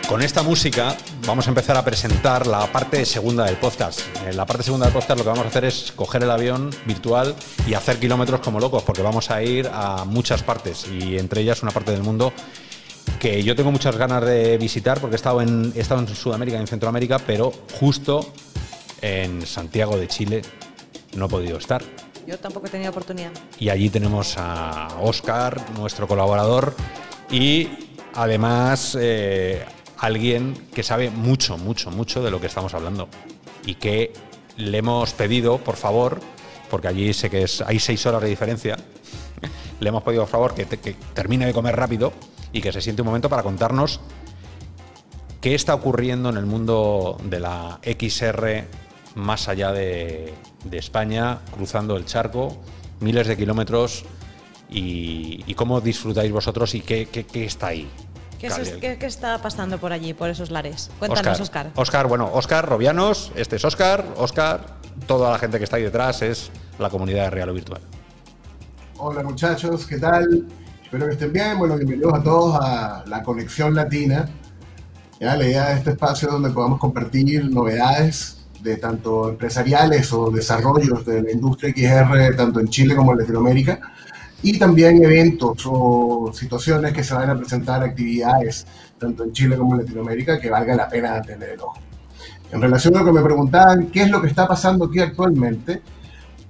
con esta música vamos a empezar a presentar la parte segunda del podcast. En la parte segunda del podcast lo que vamos a hacer es coger el avión virtual y hacer kilómetros como locos, porque vamos a ir a muchas partes y entre ellas una parte del mundo que yo tengo muchas ganas de visitar porque he estado en, he estado en Sudamérica y en Centroamérica, pero justo en Santiago de Chile no he podido estar. Yo tampoco he tenido oportunidad. Y allí tenemos a Oscar, nuestro colaborador, y además eh, alguien que sabe mucho, mucho, mucho de lo que estamos hablando. Y que le hemos pedido, por favor, porque allí sé que es, hay seis horas de diferencia, le hemos pedido, por favor, que, te- que termine de comer rápido y que se siente un momento para contarnos qué está ocurriendo en el mundo de la XR más allá de, España, cruzando el charco, miles de kilómetros, y, cómo disfrutáis vosotros y qué- qué está ahí. ¿Qué, es- qué- qué está pasando por allí, por esos lares? Cuéntanos, Oscar. Oscar, bueno, Oscar Robianos, este es Oscar, Oscar, toda la gente que está ahí detrás es la comunidad de Real o Virtual. Hola muchachos, ¿qué tal? Espero que estén bien. Bueno, bienvenidos a todos a la Conexión Latina. Ya, la idea de este espacio donde podamos compartir novedades de tanto empresariales o desarrollos de la industria XR, tanto en Chile como en Latinoamérica, y también eventos o situaciones que se van a presentar, actividades, tanto en Chile como en Latinoamérica, que valga la pena tener el ojo. En relación a lo que me preguntaban, ¿qué es lo que está pasando aquí actualmente?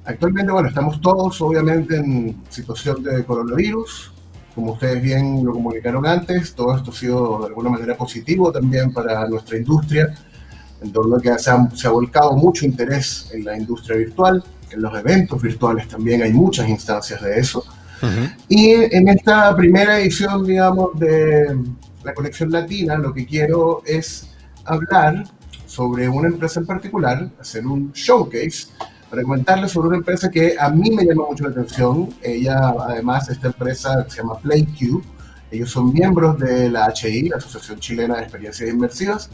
Actualmente, bueno, estamos todos obviamente en situación de coronavirus. Como ustedes bien lo comunicaron antes, todo esto ha sido de alguna manera positivo también para nuestra industria, en torno a que se ha, se ha volcado mucho interés en la industria virtual, en los eventos virtuales también hay muchas instancias de eso. Y en esta primera edición, digamos, de la conexión latina, lo que quiero es hablar sobre una empresa en particular, hacer un showcase para comentarles sobre una empresa que a mí me llama mucho la atención. Ella, además, esta empresa se llama PlayQ. Ellos son miembros de la HI, la Asociación Chilena de Experiencias Inmersivas.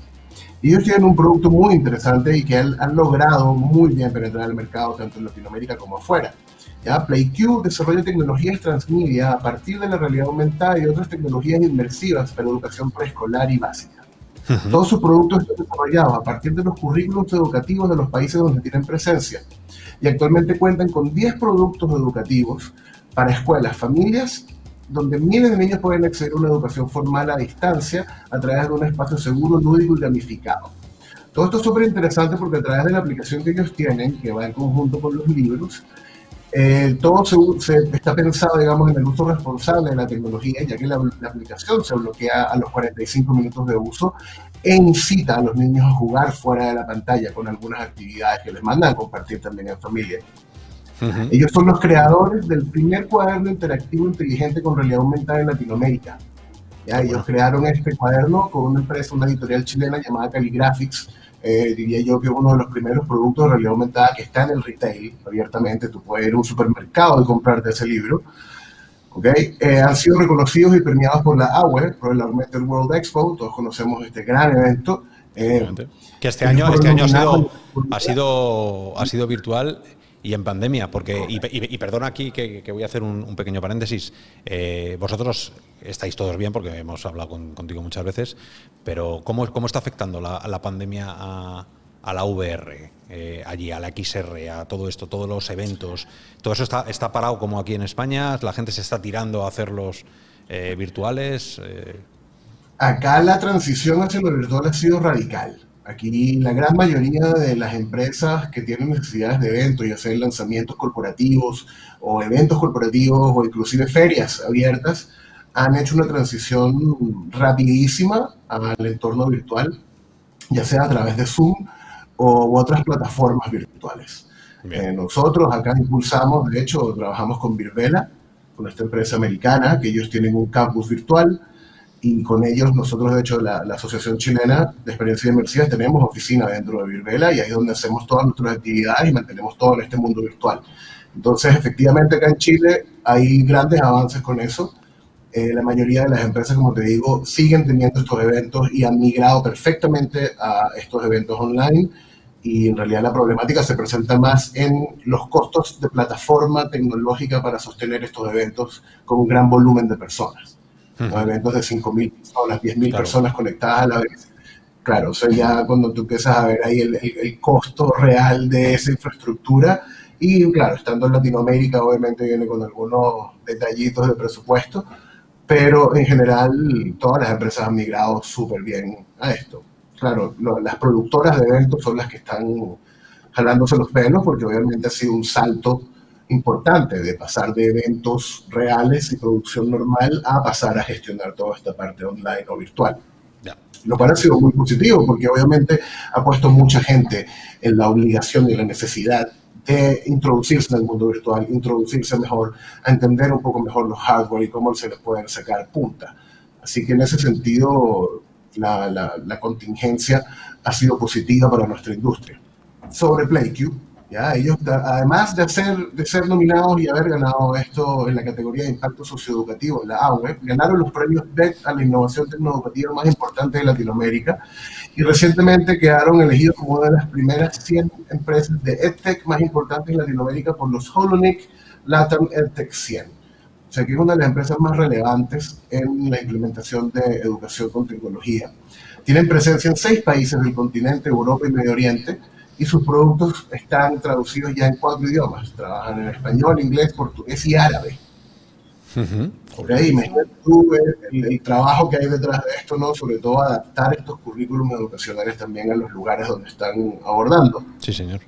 Y ellos tienen un producto muy interesante y que han, han logrado muy bien penetrar el mercado tanto en Latinoamérica como afuera. ¿Ya? PlayQ desarrolla tecnologías transmedia a partir de la realidad aumentada y otras tecnologías inmersivas para educación preescolar y básica. Todos sus productos están desarrollados a partir de los currículos educativos de los países donde tienen presencia y actualmente cuentan con 10 productos educativos para escuelas, familias, donde miles de niños pueden acceder a una educación formal a distancia a través de un espacio seguro, lúdico y gamificado. Todo esto es súper interesante porque a través de la aplicación que ellos tienen, que va en conjunto con los libros, eh, todo se, está pensado, digamos, en el uso responsable de la tecnología, ya que la, aplicación se bloquea a los 45 minutos de uso e incita a los niños a jugar fuera de la pantalla con algunas actividades que les mandan a compartir también en familia. Ellos son los creadores del primer cuaderno interactivo inteligente con realidad aumentada en Latinoamérica. ¿ya? Ellos crearon este cuaderno con una empresa, una editorial chilena llamada Caligraphics, eh, diría yo que uno de los primeros productos de realidad aumentada que está en el retail, abiertamente, tú puedes ir a un supermercado y comprarte ese libro. ¿okay? Eh, han sido reconocidos y premiados por la AWE, por el Augmented World Expo, todos conocemos este gran evento. Eh, que este año, este año ha sido, ha, sido, ha sido virtual y en pandemia, porque, y, perdona aquí que, voy a hacer un, pequeño paréntesis, eh, vosotros estáis todos bien porque hemos hablado contigo muchas veces, pero ¿cómo, cómo está afectando la, pandemia a, la VR, eh, allí, a la XR, a todo esto, todos los eventos? ¿Todo eso está, está parado como aquí en España? ¿La gente se está tirando a hacerlos eh, virtuales? Acá la transición hacia lo virtual ha sido radical. Aquí la gran mayoría de las empresas que tienen necesidades de eventos, ya sea lanzamientos corporativos o eventos corporativos o inclusive ferias abiertas, han hecho una transición rapidísima al entorno virtual, ya sea a través de Zoom o otras plataformas virtuales. Eh, nosotros acá impulsamos, de hecho, trabajamos con Virvela, con esta empresa americana, que ellos tienen un campus virtual y con ellos nosotros, de hecho, la, Asociación Chilena de Experiencias Inmersivas tenemos oficina dentro de Virvela y ahí es donde hacemos todas nuestras actividades y mantenemos todo en este mundo virtual. Entonces, efectivamente, acá en Chile hay grandes avances con eso. Eh, la mayoría de las empresas, como te digo, siguen teniendo estos eventos y han migrado perfectamente a estos eventos online. Y en realidad la problemática se presenta más en los costos de plataforma tecnológica para sostener estos eventos con un gran volumen de personas eventos de 5.000 personas, 10.000 personas conectadas a la vez. Claro, o sea, ya cuando tú empiezas a ver ahí el, el, costo real de esa infraestructura, y claro, estando en Latinoamérica obviamente viene con algunos detallitos de presupuesto, pero en general todas las empresas han migrado súper bien a esto. Claro, las productoras de eventos son las que están jalándose los pelos porque obviamente ha sido un salto importante de pasar de eventos reales y producción normal a pasar a gestionar toda esta parte online o virtual. Lo cual ha sido muy positivo porque obviamente ha puesto mucha gente en la obligación y la necesidad de introducirse en el mundo virtual, introducirse mejor, a entender un poco mejor los hardware y cómo se les puede sacar punta. Así que en ese sentido la, la, la contingencia ha sido positiva para nuestra industria. Sobre PlayQ, ¿ya? Ellos, además de ser, de ser nominados y haber ganado esto en la categoría de impacto socioeducativo la AWE, ganaron los premios BET a la innovación tecnoeducativa más importante de Latinoamérica y recientemente quedaron elegidos como una de las primeras 100 empresas de EdTech más importantes en Latinoamérica por los Holonic Latam EdTech 100. O sea que es una de las empresas más relevantes en la implementación de educación con tecnología. Tienen presencia en seis países del continente, Europa y Medio Oriente, y sus productos están traducidos ya en cuatro idiomas. Trabajan en español, inglés, portugués y árabe. Imagínate tú el, trabajo que hay detrás de esto, ¿no? Sobre todo adaptar estos currículums educacionales también a los lugares donde están abordando. Sí, señor.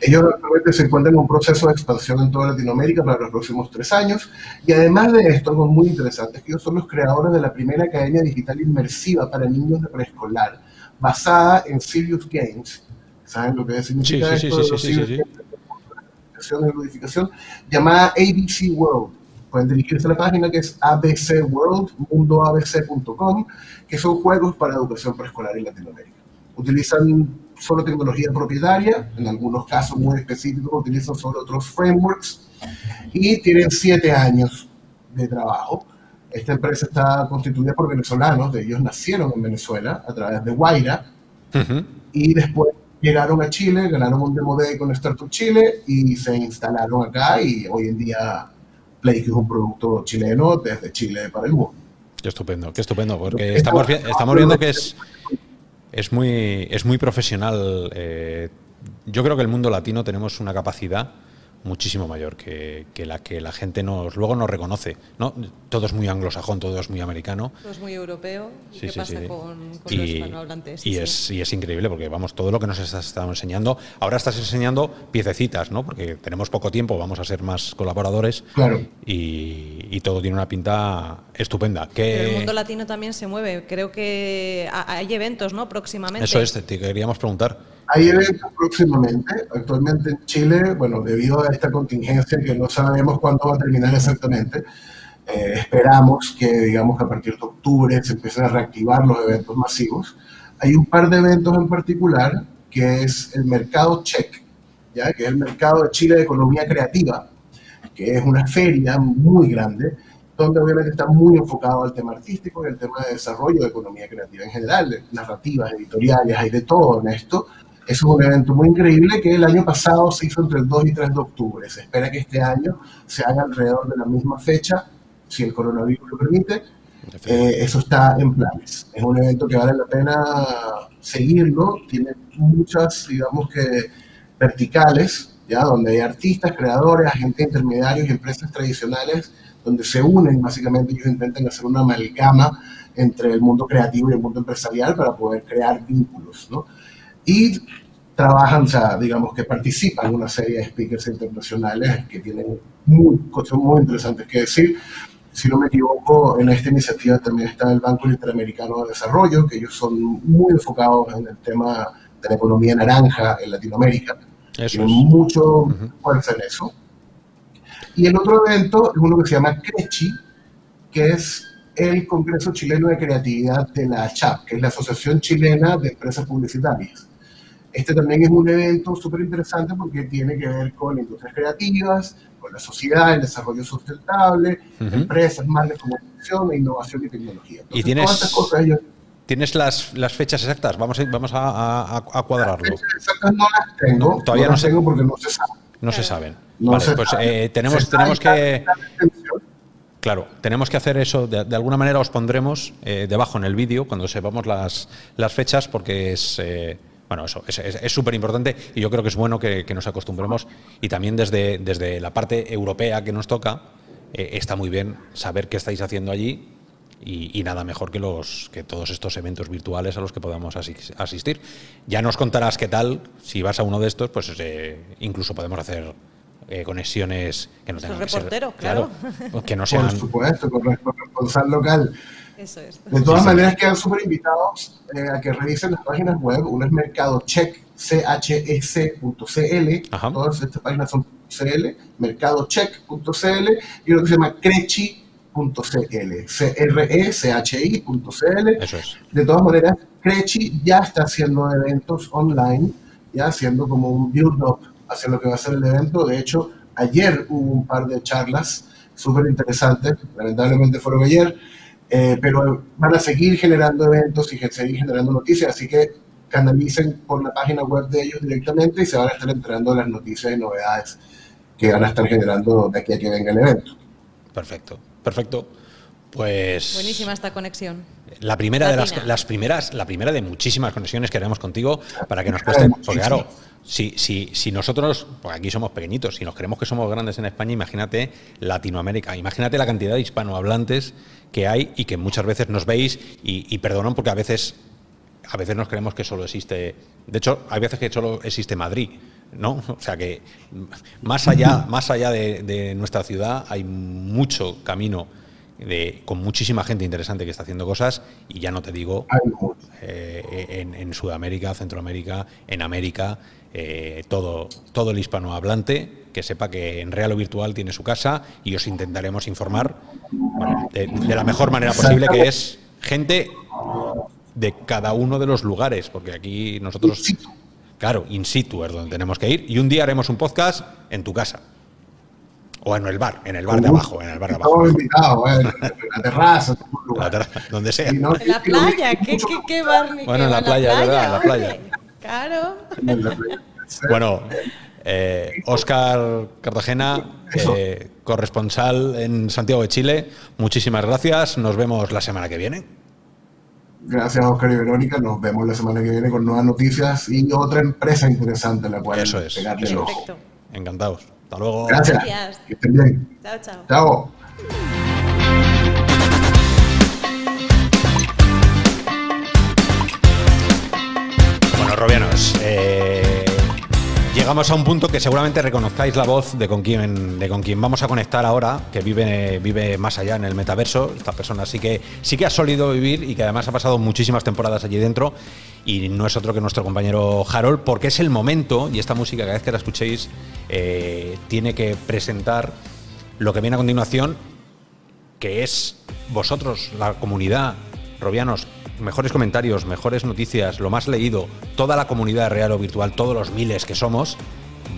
Ellos actualmente se encuentran en un proceso de expansión en toda Latinoamérica para los próximos tres años. Y además de esto, algo muy interesante es que ellos son los creadores de la primera academia digital inmersiva para niños de preescolar, basada en Serious Games. ¿Saben lo que significa sí, sí, esto? Sí, sí, sí, sí, llamada ABC World pueden dirigirse a la página que es abcworld.mundoabc.com, que son juegos para educación preescolar en Latinoamérica. Utilizan solo tecnología propietaria, en algunos casos muy específicos utilizan solo otros frameworks y tienen siete años de trabajo. Esta empresa está constituida por venezolanos, de ellos nacieron en Venezuela a través de Guaira y después llegaron a Chile, ganaron un Demo Day con Startup Chile y se instalaron acá y hoy en día Play, que es un producto chileno desde Chile para el mundo. Qué estupendo, qué estupendo, porque estamos, estamos viendo que es, es, muy, es muy profesional. Eh, yo creo que el mundo latino tenemos una capacidad muchísimo mayor que, la que la gente nos luego nos reconoce. ¿no? Todo es muy anglosajón, todo es muy americano. Todo es muy europeo. ¿Y qué pasa con, los hispanohablantes? Y, es, y es increíble porque, vamos, todo lo que nos estás estado enseñando, ahora estás enseñando piececitas, ¿no? porque tenemos poco tiempo, vamos a ser más colaboradores. Claro. Y, y todo tiene una pinta estupenda. Que... el mundo latino también se mueve. Creo que hay eventos, ¿no? Próximamente. Eso es, te queríamos preguntar. Hay eventos próximamente. Actualmente en Chile, bueno, debido a esta contingencia que no sabemos cuándo va a terminar exactamente, eh, esperamos que, digamos, que a partir de octubre se empiecen a reactivar los eventos masivos. Hay un par de eventos en particular, que es el Mercado Check, ¿ya? que es el Mercado de Chile de Economía Creativa, que es una feria muy grande, donde obviamente está muy enfocado al tema artístico y al tema de desarrollo de economía creativa en general, narrativas, editoriales, hay de todo en esto es un evento muy increíble que el año pasado se hizo entre el 2 y 3 de octubre. Se espera que este año se haga alrededor de la misma fecha, si el coronavirus lo permite. Eh, eso está en planes. Es un evento que vale la pena seguirlo. Tiene muchas, digamos que, verticales, ¿ya? donde hay artistas, creadores, agentes intermediarios y empresas tradicionales, donde se unen, básicamente ellos intentan hacer una amalgama entre el mundo creativo y el mundo empresarial para poder crear vínculos. ¿no? y trabajan, o sea, digamos que participan en una serie de speakers internacionales que tienen muy, cosas muy interesantes que decir. Si no me equivoco, en esta iniciativa también está el Banco Interamericano de Desarrollo, que ellos son muy enfocados en el tema de la economía naranja en Latinoamérica. Tienen mucho fuerza en eso. Y el otro evento es uno que se llama CRECHI, que es el Congreso Chileno de Creatividad de la CHAP, que es la Asociación Chilena de Empresas Publicitarias. Este también es un evento súper interesante porque tiene que ver con industrias creativas, con la sociedad, el desarrollo sustentable, empresas, marcas, comunicación, innovación y tecnología. ¿Y tienes, ¿tienes las, las, fechas exactas? Vamos a, vamos a, a, cuadrarlo. Las fechas exactas no las tengo. todavía no, las tengo porque no se saben. No se saben. vale, pues eh, tenemos, tenemos que... Claro, tenemos que hacer eso. De, alguna manera os pondremos eh, debajo en el vídeo cuando sepamos las, las fechas porque es... Eh, bueno, eso es súper importante y yo creo que es bueno que, nos acostumbremos. Y también desde, desde la parte europea que nos toca, eh, está muy bien saber qué estáis haciendo allí y, nada mejor que, los, que todos estos eventos virtuales a los que podamos asistir. Ya nos contarás qué tal, si vas a uno de estos, pues eh, incluso podemos hacer eh, conexiones que no tengan que ser, claro, que no sean... Por supuesto, con responsable local. De todas maneras, quedan súper invitados eh, a que revisen las páginas web. Una es mercadocheck, C-H-E-C.cl. Todas estas páginas son CL, mercadocheck.cl y otra que se llama crechi.cl, C-R-E-C-H-I.cl. Eso es. De todas maneras, Crechi ya está haciendo eventos online, ya haciendo como un build-up hacia lo que va a ser el evento. De hecho, ayer hubo un par de charlas súper interesantes, lamentablemente fueron ayer eh, pero van a seguir generando eventos y seguir generando noticias, así que canalicen por la página web de ellos directamente y se van a estar enterando de las noticias y novedades que van a estar generando de aquí a que venga el evento. Perfecto, perfecto. Pues. Buenísima esta conexión. La primera de las, las, primeras, la primera de muchísimas conexiones que haremos contigo para que nos cueste. Porque claro, si, si, si nosotros, pues aquí somos pequeñitos, si nos creemos que somos grandes en España, imagínate Latinoamérica, imagínate la cantidad de hispanohablantes que hay y que muchas veces nos veis y, y perdonan porque a veces, a veces nos creemos que solo existe, de hecho, hay veces que solo existe Madrid, ¿no? O sea que más allá, más allá de, de nuestra ciudad hay mucho camino de, con muchísima gente interesante que está haciendo cosas y ya no te digo eh, en, en, Sudamérica, Centroamérica, en América, eh, todo, todo el hispanohablante que sepa que en real o virtual tiene su casa y os intentaremos informar bueno, de, de la mejor manera posible, que es gente de cada uno de los lugares, porque aquí nosotros, claro, in situ es donde tenemos que ir y un día haremos un podcast en tu casa. O en el bar, en el bar de abajo, en el bar de abajo. Estamos invitados, eh, en la terraza, en La donde sea. En la playa, ¿qué, qué, qué bar ni Bueno, en la playa, ¿verdad? En la playa. Claro. Bueno, eh, Oscar Cartagena, eh, corresponsal en Santiago de Chile, muchísimas gracias. Nos vemos la semana que viene. Gracias, Oscar y Verónica. Nos vemos la semana que viene con nuevas noticias y otra empresa interesante a la cual Eso es, pegarle eso el ojo. Perfecto. Encantados. Hasta luego. Gracias. Gracias. Que estén bien. Chao, chao. Chao. Robianos, eh, llegamos a un punto que seguramente reconozcáis la voz de con quien, de con quien vamos a conectar ahora, que vive, vive más allá en el metaverso. Esta persona sí que, sí que ha solido vivir y que además ha pasado muchísimas temporadas allí dentro. Y no es otro que nuestro compañero Harold, porque es el momento, y esta música cada vez que la escuchéis, eh, tiene que presentar lo que viene a continuación, que es vosotros, la comunidad, Robianos, mejores comentarios, mejores noticias, lo más leído, toda la comunidad real o virtual, todos los miles que somos,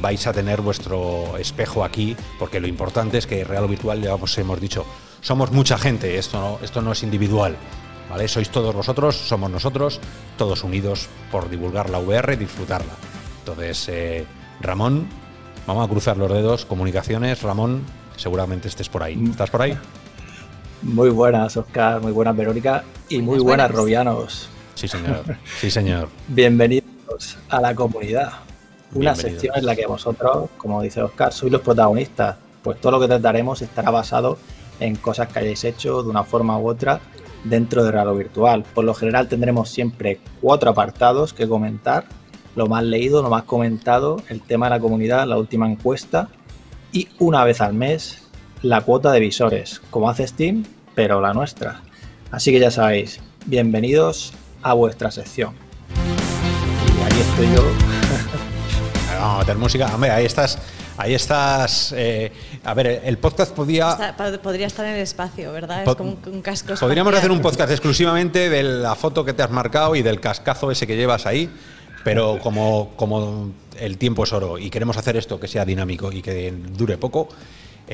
vais a tener vuestro espejo aquí, porque lo importante es que real o virtual, ya os hemos dicho, somos mucha gente, esto no, esto no es individual. ¿Vale? Sois todos vosotros, somos nosotros, todos unidos por divulgar la VR y disfrutarla. Entonces, eh, Ramón, vamos a cruzar los dedos, comunicaciones, Ramón, seguramente estés por ahí. ¿Estás por ahí? Muy buenas, Oscar, muy buenas, Verónica, y muy Buenas, buenas, buenas. Robianos. Sí, señor. Sí, señor. Bienvenidos a la comunidad. Una sección en la que vosotros, como dice Oscar, sois los protagonistas. Pues todo lo que trataremos estará basado en cosas que hayáis hecho de una forma u otra dentro de Raro Virtual. Por lo general tendremos siempre cuatro apartados que comentar. Lo más leído, lo más comentado, el tema de la comunidad, la última encuesta y una vez al mes la cuota de visores, como hace Steam, pero la nuestra. Así que ya sabéis, bienvenidos a vuestra sección. Y aquí estoy yo. Vamos a meter música. Hombre, ahí estás. Ahí estás. eh, a ver, el podcast podía. Está- podría estar en el espacio, ¿verdad? Po- Es como un, un casco. Podríamos espacial. hacer un podcast exclusivamente de la foto que te has marcado y del cascazo ese que llevas ahí, pero como, como el tiempo es oro y queremos hacer esto que sea dinámico y que dure poco,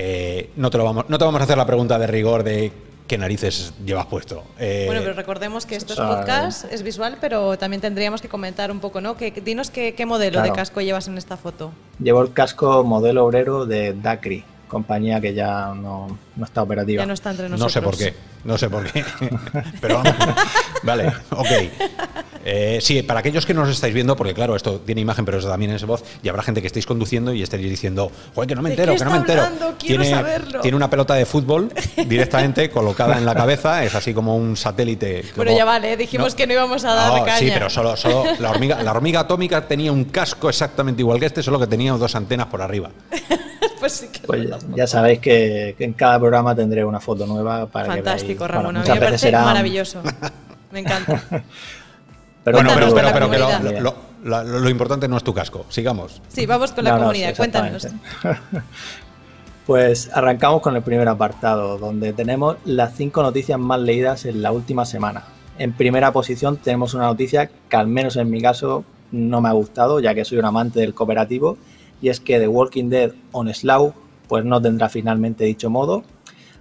eh, no, te lo vamos, no te vamos a hacer la pregunta de rigor de qué narices llevas puesto. Eh, Bueno, pero recordemos que esto es podcast, es visual, pero también tendríamos que comentar un poco, ¿no? Que, dinos qué, qué modelo de casco llevas en esta foto. Llevo el casco modelo obrero de Dacry, compañía que ya no, no está operativa. Ya no está entre no nosotros. sé por qué, no sé por qué. pero vamos. Vale, ok. Eh, sí, para aquellos que no nos estáis viendo, porque claro, esto tiene imagen, pero eso también es voz, y habrá gente que estéis conduciendo y estéis diciendo, joder, que no me ¿De entero, que no me entero. hablando? Tiene, saberlo. tiene una pelota de fútbol directamente colocada en la cabeza, es así como un satélite. Bueno, como- ya vale, dijimos que no íbamos a dar No, caña. Sí, pero solo, solo la, hormiga, la hormiga atómica tenía un casco exactamente igual que este, solo que tenía dos antenas por arriba. pues sí que Pues ya, ya sabéis que, que en cada programa tendré una foto nueva para Fantástico, que veáis. Ramón. Bueno, a mí muchas me parece será- maravilloso. Me encanta. Pero bueno, pero, pero, la pero que lo, lo- lo- lo importante no es tu casco. Sigamos. Sí, vamos con la No, no, comunidad. sí, Cuéntanos. Pues arrancamos con el primer apartado, donde tenemos las cinco noticias más leídas en la última semana. En primera posición tenemos una noticia que al menos en mi caso no me ha gustado, ya que soy un amante del cooperativo, y es que The Walking Dead on Slough pues no tendrá finalmente dicho modo.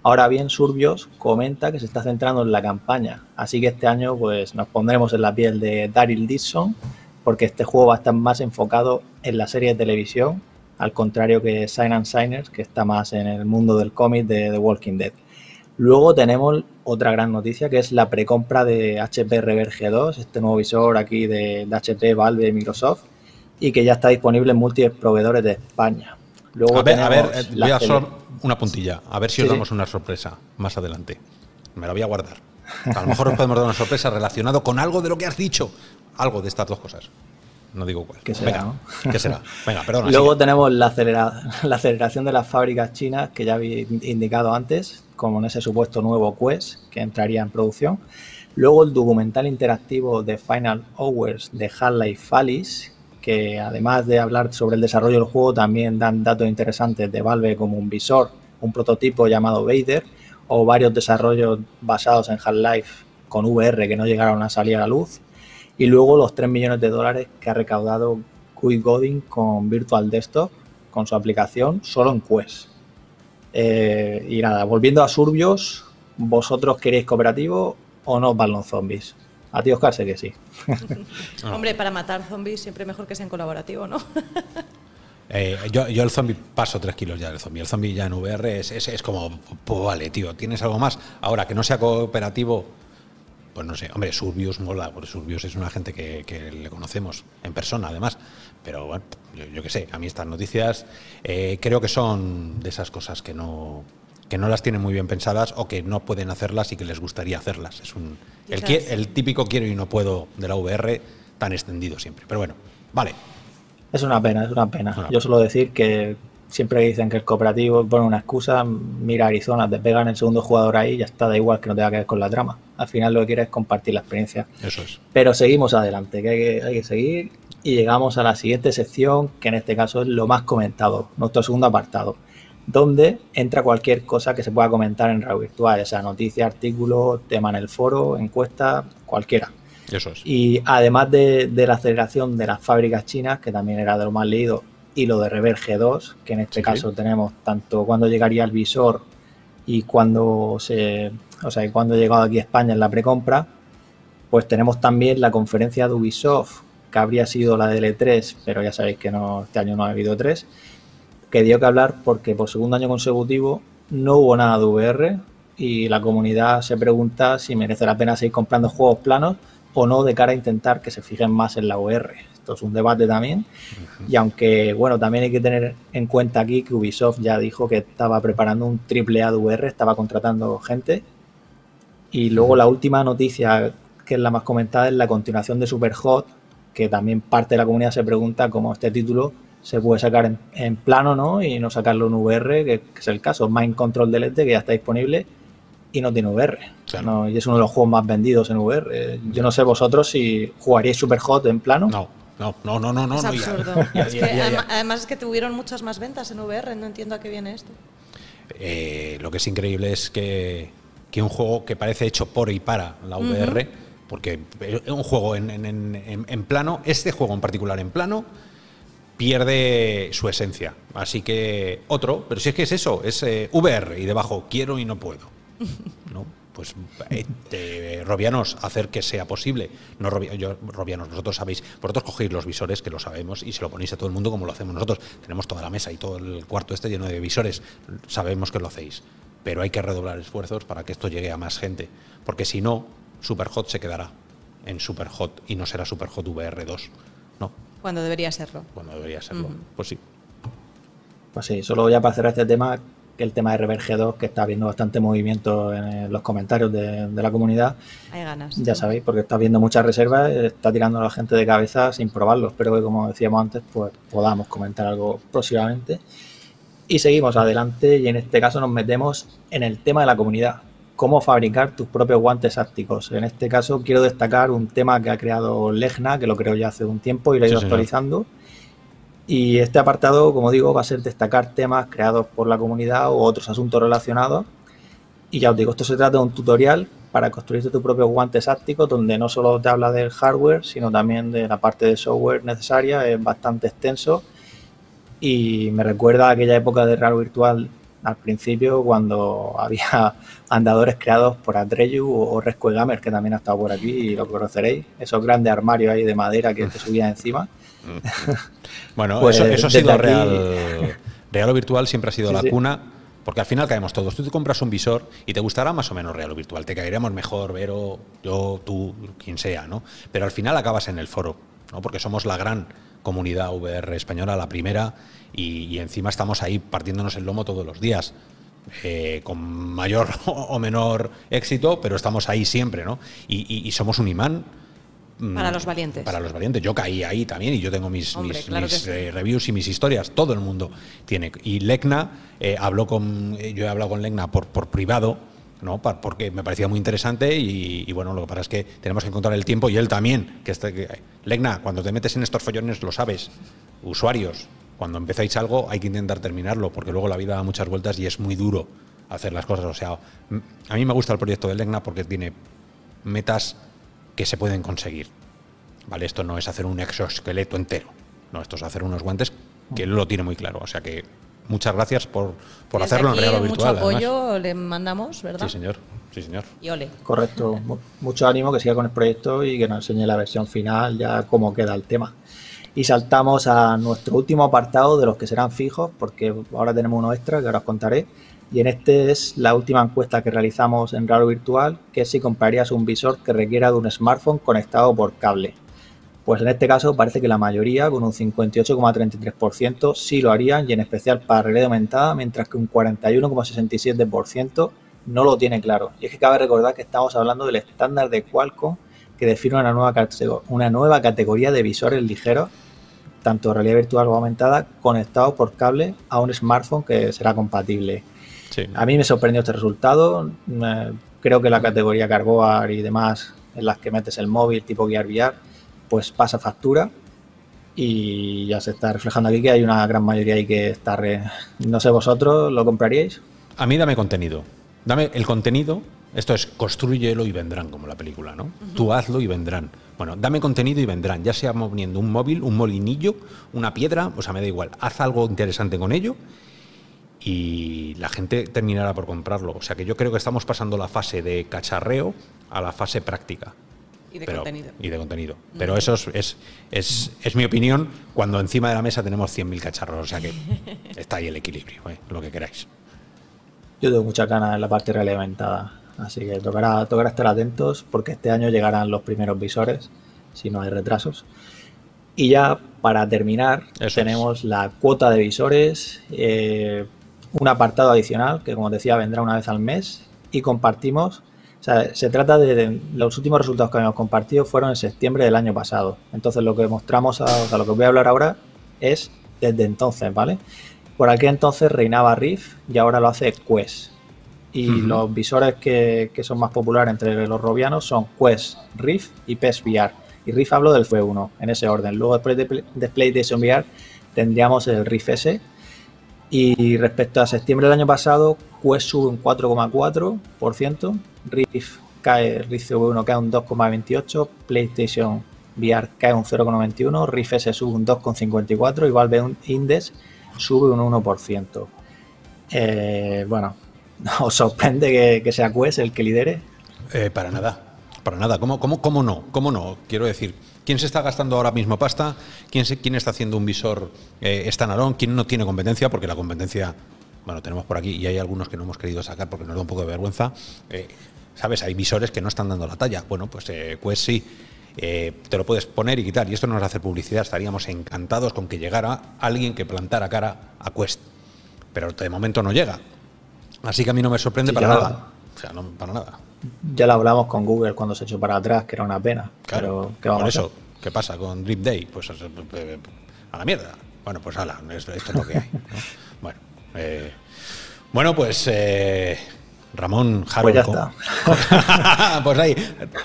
Ahora bien, Surbios comenta que se está centrando en la campaña, así que este año pues nos pondremos en la piel de Daryl Dixon, porque este juego va a estar más enfocado en la serie de televisión al contrario que Sign and Signers, que está más en el mundo del cómic de The Walking Dead. Luego tenemos otra gran noticia que es la precompra de HP Reverge 2, este nuevo visor aquí de, de HP, Valve y Microsoft, y que ya está disponible en múltiples proveedores de España. Luego a ver, a ver eh, voy a hacer una puntilla, a ver si os damos una sorpresa más adelante. Me la voy a guardar. A lo mejor os podemos dar una sorpresa relacionado con algo de lo que has dicho. Algo de estas dos cosas. No digo cuál. ¿Qué será? Venga, ¿qué será? Venga, perdona. Luego tenemos la, la aceleración de las fábricas chinas que ya había indicado antes, como en ese supuesto nuevo Quest que entraría en producción. Luego el documental interactivo de Final Hours de Half-Life Alice, que además de hablar sobre el desarrollo del juego, también dan datos interesantes de Valve como un visor, un prototipo llamado Vader, o varios desarrollos basados en Half-Life con VR que no llegaron a salir a la luz. Y luego los 3 millones de dólares que ha recaudado Guy Godin con Virtual Desktop, con su aplicación, solo en Quest. Eh, y nada, volviendo a Surbios, ¿vosotros queréis cooperativo o no van los zombies? A ti, Oscar, sé que sí. Hombre, para matar zombies siempre mejor que sean colaborativo, ¿no? Eh, yo, yo, el zombie paso tres kilos ya del zombie. El zombie ya en VR es, es, como, pues vale, tío, ¿tienes algo más? Ahora, que no sea cooperativo, pues no sé. Hombre, Surbius mola, porque Surbius es una gente que, le conocemos en persona, además. Pero bueno, yo, qué sé, a mí estas noticias eh, creo que son de esas cosas que no, que no las tienen muy bien pensadas o que no pueden hacerlas y que les gustaría hacerlas. Es un, el, el típico quiero y no puedo de la VR tan extendido siempre. Pero bueno, vale. Es una pena, es una pena. Yo suelo decir que siempre dicen que el cooperativo pone una excusa, mira Arizona, te pegan el segundo jugador ahí y ya está, da igual que no tenga que ver con la trama. Al final lo que quiere es compartir la experiencia. Eso es. Pero seguimos adelante, que hay que, hay que seguir y llegamos a la siguiente sección, que en este caso es lo más comentado, nuestro segundo apartado donde entra cualquier cosa que se pueda comentar en radio virtual, o sea, noticia, artículo, tema en el foro, encuesta, cualquiera. Eso es. Y además de, la aceleración de las fábricas chinas, que también era de lo más leído, y lo de Rever G2, que en este caso tenemos tanto cuando llegaría el visor y cuando se, o sea, cuando ha llegado aquí a España en la precompra, pues tenemos también la conferencia de Ubisoft, que habría sido la de L3, pero ya sabéis que no, este año no ha habido tres que dio que hablar porque por segundo año consecutivo no hubo nada de VR y la comunidad se pregunta si merece la pena seguir comprando juegos planos o no de cara a intentar que se fijen más en la VR. Esto es un debate también. Y aunque, bueno, también hay que tener en cuenta aquí que Ubisoft ya dijo que estaba preparando un triple A de VR, estaba contratando gente. Y luego la última noticia, que es la más comentada, es la continuación de Superhot, que también parte de la comunidad se pregunta cómo este título se puede sacar en, plano, ¿no? Y no sacarlo en VR, que, es el caso. Mind Control DLT, que ya está disponible y no tiene VR. No, y es uno de los juegos más vendidos en VR. Yo no sé vosotros si jugaríais Super Hot en plano. No. No, no, no, no, Es absurdo. además es que tuvieron muchas más ventas en VR, no entiendo a qué viene esto. Eh, lo que es increíble es que, que, un juego que parece hecho por y para la VR, porque un juego en, en, en, plano, este juego en particular en plano, pierde su esencia. Así que otro, pero si es que es eso, es eh, VR y debajo quiero y no puedo. ¿No? Pues eh, Robianos, hacer que sea posible. No Robianos, vosotros sabéis, vosotros cogéis los visores, que lo sabemos, y se lo ponéis a todo el mundo como lo hacemos nosotros. Tenemos toda la mesa y todo el cuarto este lleno de visores. Sabemos que lo hacéis. Pero hay que redoblar esfuerzos para que esto llegue a más gente. Porque si no, Superhot se quedará en Superhot y no será Superhot VR 2. No, cuando debería serlo. Cuando debería serlo. Pues sí. Pues sí, solo ya para cerrar este tema, que el tema de Reverge 2, que está viendo bastante movimiento en los comentarios de, la comunidad. Hay ganas. Ya sabéis, porque está viendo muchas reservas, está tirando a la gente de cabeza sin probarlo. Espero que, como decíamos antes, pues podamos comentar algo próximamente. Y seguimos adelante y en este caso nos metemos en el tema de la comunidad cómo fabricar tus propios guantes ácticos. En este caso quiero destacar un tema que ha creado Legna, que lo creo ya hace un tiempo y lo he ido actualizando. Y este apartado, como digo, va a ser destacar temas creados por la comunidad o otros asuntos relacionados. Y ya os digo, esto se trata de un tutorial para construirte tus propios guantes ácticos, donde no solo te habla del hardware, sino también de la parte de software necesaria. Es bastante extenso y me recuerda a aquella época de Real Virtual al principio cuando había andadores creados por Atreyu o Rescue Gamer, que también ha estado por aquí y lo conoceréis, esos grandes armarios ahí de madera que te subían encima. bueno, pues eso, ha sido real. Real o virtual siempre ha sido la cuna, porque al final caemos todos. Tú te compras un visor y te gustará más o menos real o virtual, te caeremos mejor, Vero, yo, tú, quien sea, ¿no? Pero al final acabas en el foro, ¿no? Porque somos la gran comunidad VR española, la primera, y, y encima estamos ahí partiéndonos el lomo todos los días. eh, con mayor o menor éxito, pero estamos ahí siempre, ¿no? Y, y- y somos un imán. mm, Para los valientes. Para los valientes. Yo caí ahí también y yo tengo mis, Hombre, mis- claro mis, que sí. eh, reviews y mis historias. Todo el mundo tiene. Y Lecna eh, habló con. Yo he hablado con Lecna por, por privado. ¿no? Porque me parecía muy interesante y, y bueno, lo que pasa es que tenemos que encontrar el tiempo y él también. Que este, que- Lecna, cuando te metes en estos follones lo sabes. Usuarios, cuando empezáis algo hay que intentar terminarlo porque luego la vida da muchas vueltas y es muy duro hacer las cosas. O sea, a mí me gusta el proyecto de Lecna porque tiene metas que se pueden conseguir. ¿Vale? Esto no es hacer un exoesqueleto entero. No, esto es hacer unos guantes que él lo tiene muy claro. O sea que muchas gracias por, por Desde hacerlo en aquí, real o mucho virtual. además. apoyo le mandamos, ¿verdad? Sí, señor. Sí, señor. Y ole. Correcto. Mu- Mucho ánimo que siga con el proyecto y que nos enseñe la versión final, ya cómo queda el tema. Y saltamos a nuestro último apartado de los que serán fijos, porque ahora tenemos uno extra que ahora os contaré. Y en este es la última encuesta que realizamos en Raro Virtual, que es si comprarías un visor que requiera de un smartphone conectado por cable. Pues en este caso parece que la mayoría, con un 58,33%, sí lo harían y en especial para realidad aumentada, mientras que un 41,67% no lo tiene claro. Y es que cabe recordar que estamos hablando del estándar de Qualcomm que define una nueva, catego- una nueva categoría de visores ligeros, tanto realidad virtual o aumentada, conectados por cable a un smartphone que será compatible. Sí. A mí me sorprendió este resultado. Creo que la categoría Carboar y demás, en las que metes el móvil tipo Gear VR, pues pasa factura. Y ya se está reflejando aquí que hay una gran mayoría ahí que está re... No sé vosotros, ¿lo compraríais? A mí dame contenido. Dame el contenido. Esto es construyelo y vendrán, como la película, ¿no? Tú hazlo y vendrán. Bueno, dame contenido y vendrán. Ya sea moviendo un móvil, un molinillo, una piedra, o sea, me da igual. Haz algo interesante con ello y la gente terminará por comprarlo. O sea que yo creo que estamos pasando la fase de cacharreo a la fase práctica. Y de Pero- contenido. Y de contenido. Pero eso es, es, es- es mi opinión cuando encima de la mesa tenemos 100.000 cacharros. O sea que está ahí el equilibrio, ¿eh? lo que queráis. Yo tengo muchas ganas en la parte realidad aumentada. Así que tocará, tocará estar atentos porque este año llegarán los primeros visores, si no hay retrasos. Y ya para terminar, Eso tenemos la cuota de visores, eh, un apartado adicional que, como decía, vendrá una vez al mes y compartimos. O sea, se trata de, de- los últimos resultados que habíamos compartido fueron en septiembre del año pasado. Entonces, lo que mostramos, a- o sea, lo que voy a hablar ahora es desde entonces, ¿vale? Por aquel entonces reinaba Riff y ahora lo hace Quest. Y los visores que, que son más populares entre los robianos son Quest, Riff y PES VR. Y Riff hablo del F1, en ese orden. Luego después de, Play- de PlayStation VR tendríamos el Riff S. Y respecto a septiembre del año pasado, Quest sube un 4,4%, Riff cae, Riff V1 cae un 2,28%, PlayStation VR cae un 0,91%, Riff S sube un 2,54% y Valve Index sube un 1%. Eh, bueno, ¿os sorprende que, que sea Quest el que lidere? Eh, para nada, para nada. ¿Cómo, cómo, ¿Cómo no? ¿Cómo no? Quiero decir, ¿quién se está gastando ahora mismo pasta? ¿Quién, se, quién está haciendo un visor eh? ¿Quién no tiene competencia? Porque la competencia, bueno, tenemos por aquí y hay algunos que no hemos querido sacar porque nos da un poco de vergüenza. Eh, ¿Sabes? Hay visores que no están dando la talla. Bueno, pues eh, Quest sí. Eh, te lo puedes poner y quitar. Y esto no es hacer publicidad. Estaríamos encantados con que llegara alguien que plantara cara a Quest. Pero de momento no llega. Así que a mí no me sorprende Sí, para nada. O sea, no, para nada. Ya lo hablamos con Google cuando se echó para atrás, que era una pena. Claro, pero ¿qué vamos por a eso, hacer? ¿qué pasa con Dream Day? Pues eh, eh, a la mierda. Bueno, pues ala, esto, esto es lo que hay. ¿no? Bueno, eh, bueno, pues eh, Ramón Jaro. Pues ya está. pues ahí,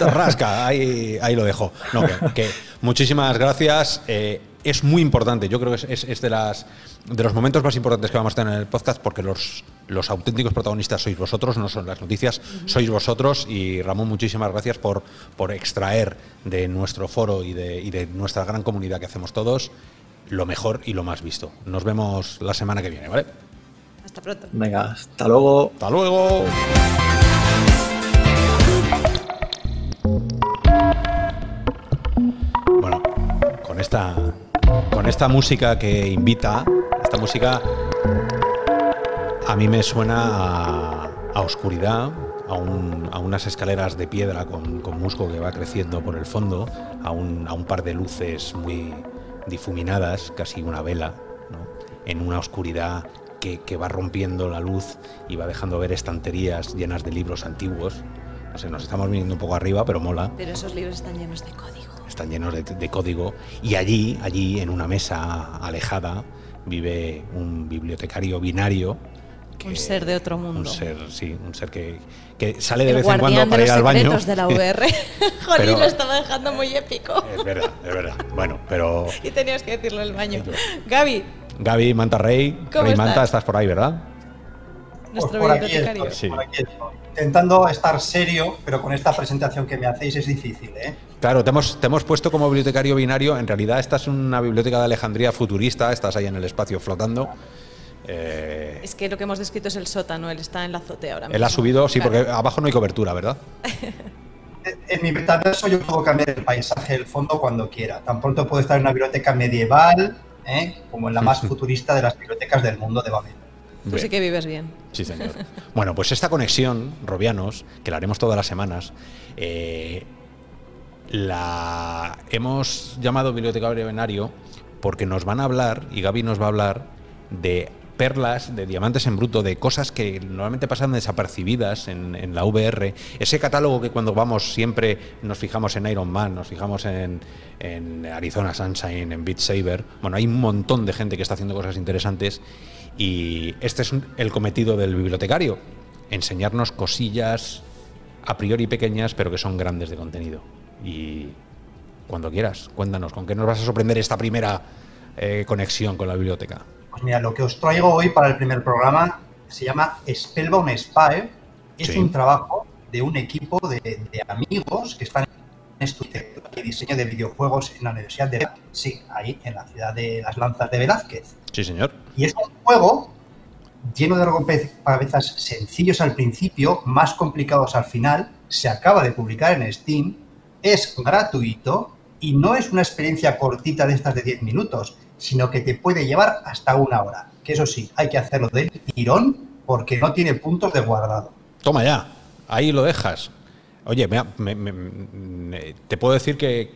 rasca, ahí, ahí lo dejo. No, que, que muchísimas gracias. eh, es muy importante, yo creo que es, es- es de, las, de los momentos más importantes que vamos a tener en el podcast porque los, los auténticos protagonistas sois vosotros, no son las noticias, sois vosotros y Ramón, muchísimas gracias por, por extraer de nuestro foro y de, y de nuestra gran comunidad que hacemos todos lo mejor y lo más visto. Nos vemos la semana que viene, ¿vale? Hasta pronto. Venga, hasta luego. Hasta luego. Bueno, con esta, con esta música que invita, esta música a mí me suena a, oscuridad, a, un- a unas escaleras de piedra con, musgo que va creciendo por el fondo, a un, par de luces muy, difuminadas, casi una vela, en una oscuridad que, que va rompiendo la luz y va dejando ver estanterías llenas de libros antiguos. No sé, nos estamos viniendo un poco arriba, pero mola. Pero esos libros están llenos de código. Están llenos de, de código. Y allí, allí, en una mesa alejada, vive un bibliotecario binario. que- Un ser de otro mundo. Un ser, sí, un ser que, que sale de El vez en cuando para los ir al baño. secretos de la VR. Jolín, Pero- lo estaba dejando muy épico. Es verdad, es verdad. Bueno, pero Y tenías que decirlo en el baño. Gaby, Gaby, Manta Rey, ¿Cómo Rey Manta, estás? estás por ahí, ¿verdad? nuestro Pues por aquí bibliotecario. estoy, Sí. por aquí estoy. Intentando estar serio, pero con esta presentación que me hacéis es difícil, ¿eh? Claro, te hemos, te hemos puesto como bibliotecario binario. En realidad, esta es una biblioteca de Alejandría futurista. Estás ahí en el espacio flotando. Eh, Es que lo que hemos descrito es el sótano, él está en la azotea ahora mismo. él ha subido, sí, Claro. porque abajo no hay cobertura, ¿verdad? En mi metaverso yo puedo cambiar el paisaje del fondo cuando quiera. Tan pronto puedo estar en una biblioteca medieval, ¿eh? como en la más futurista de las bibliotecas del mundo de Babel. Tú Bien. sí que vives bien. Sí, señor. Bueno, pues esta conexión, Robianos, que la haremos todas las semanas, eh, la hemos llamado Bibliotecario Binario porque nos van a hablar, y Gaby nos va a hablar, de perlas, de diamantes en bruto, de cosas que normalmente pasan desapercibidas en, en la VR. Ese catálogo que cuando vamos siempre nos fijamos en Iron Man, nos fijamos en, en Arizona Sunshine, en Beat Saber. Bueno, hay un montón de gente que está haciendo cosas interesantes y este es un- el cometido del bibliotecario, enseñarnos cosillas a priori pequeñas, pero que son grandes de contenido. Y cuando quieras, cuéntanos, ¿con qué nos vas a sorprender esta primera eh, conexión con la biblioteca? Pues mira, lo que os traigo hoy para el primer programa se llama Spellbound Spire. Es Sí. un trabajo de un equipo de, de amigos que están estudiando y diseño de videojuegos en la Universidad de sí, ahí en la ciudad de las Lanzas de Velázquez. Sí, señor. Y es un juego lleno de rompecabezas sencillos al principio, más complicados al final. Se acaba de publicar en Steam, es gratuito y no es una experiencia cortita de estas de 10 minutos, sino que te puede llevar hasta una hora. Que eso sí, hay que hacerlo del tirón porque no tiene puntos de guardado. Toma ya, ahí lo dejas. Oye, me me- te puedo decir que,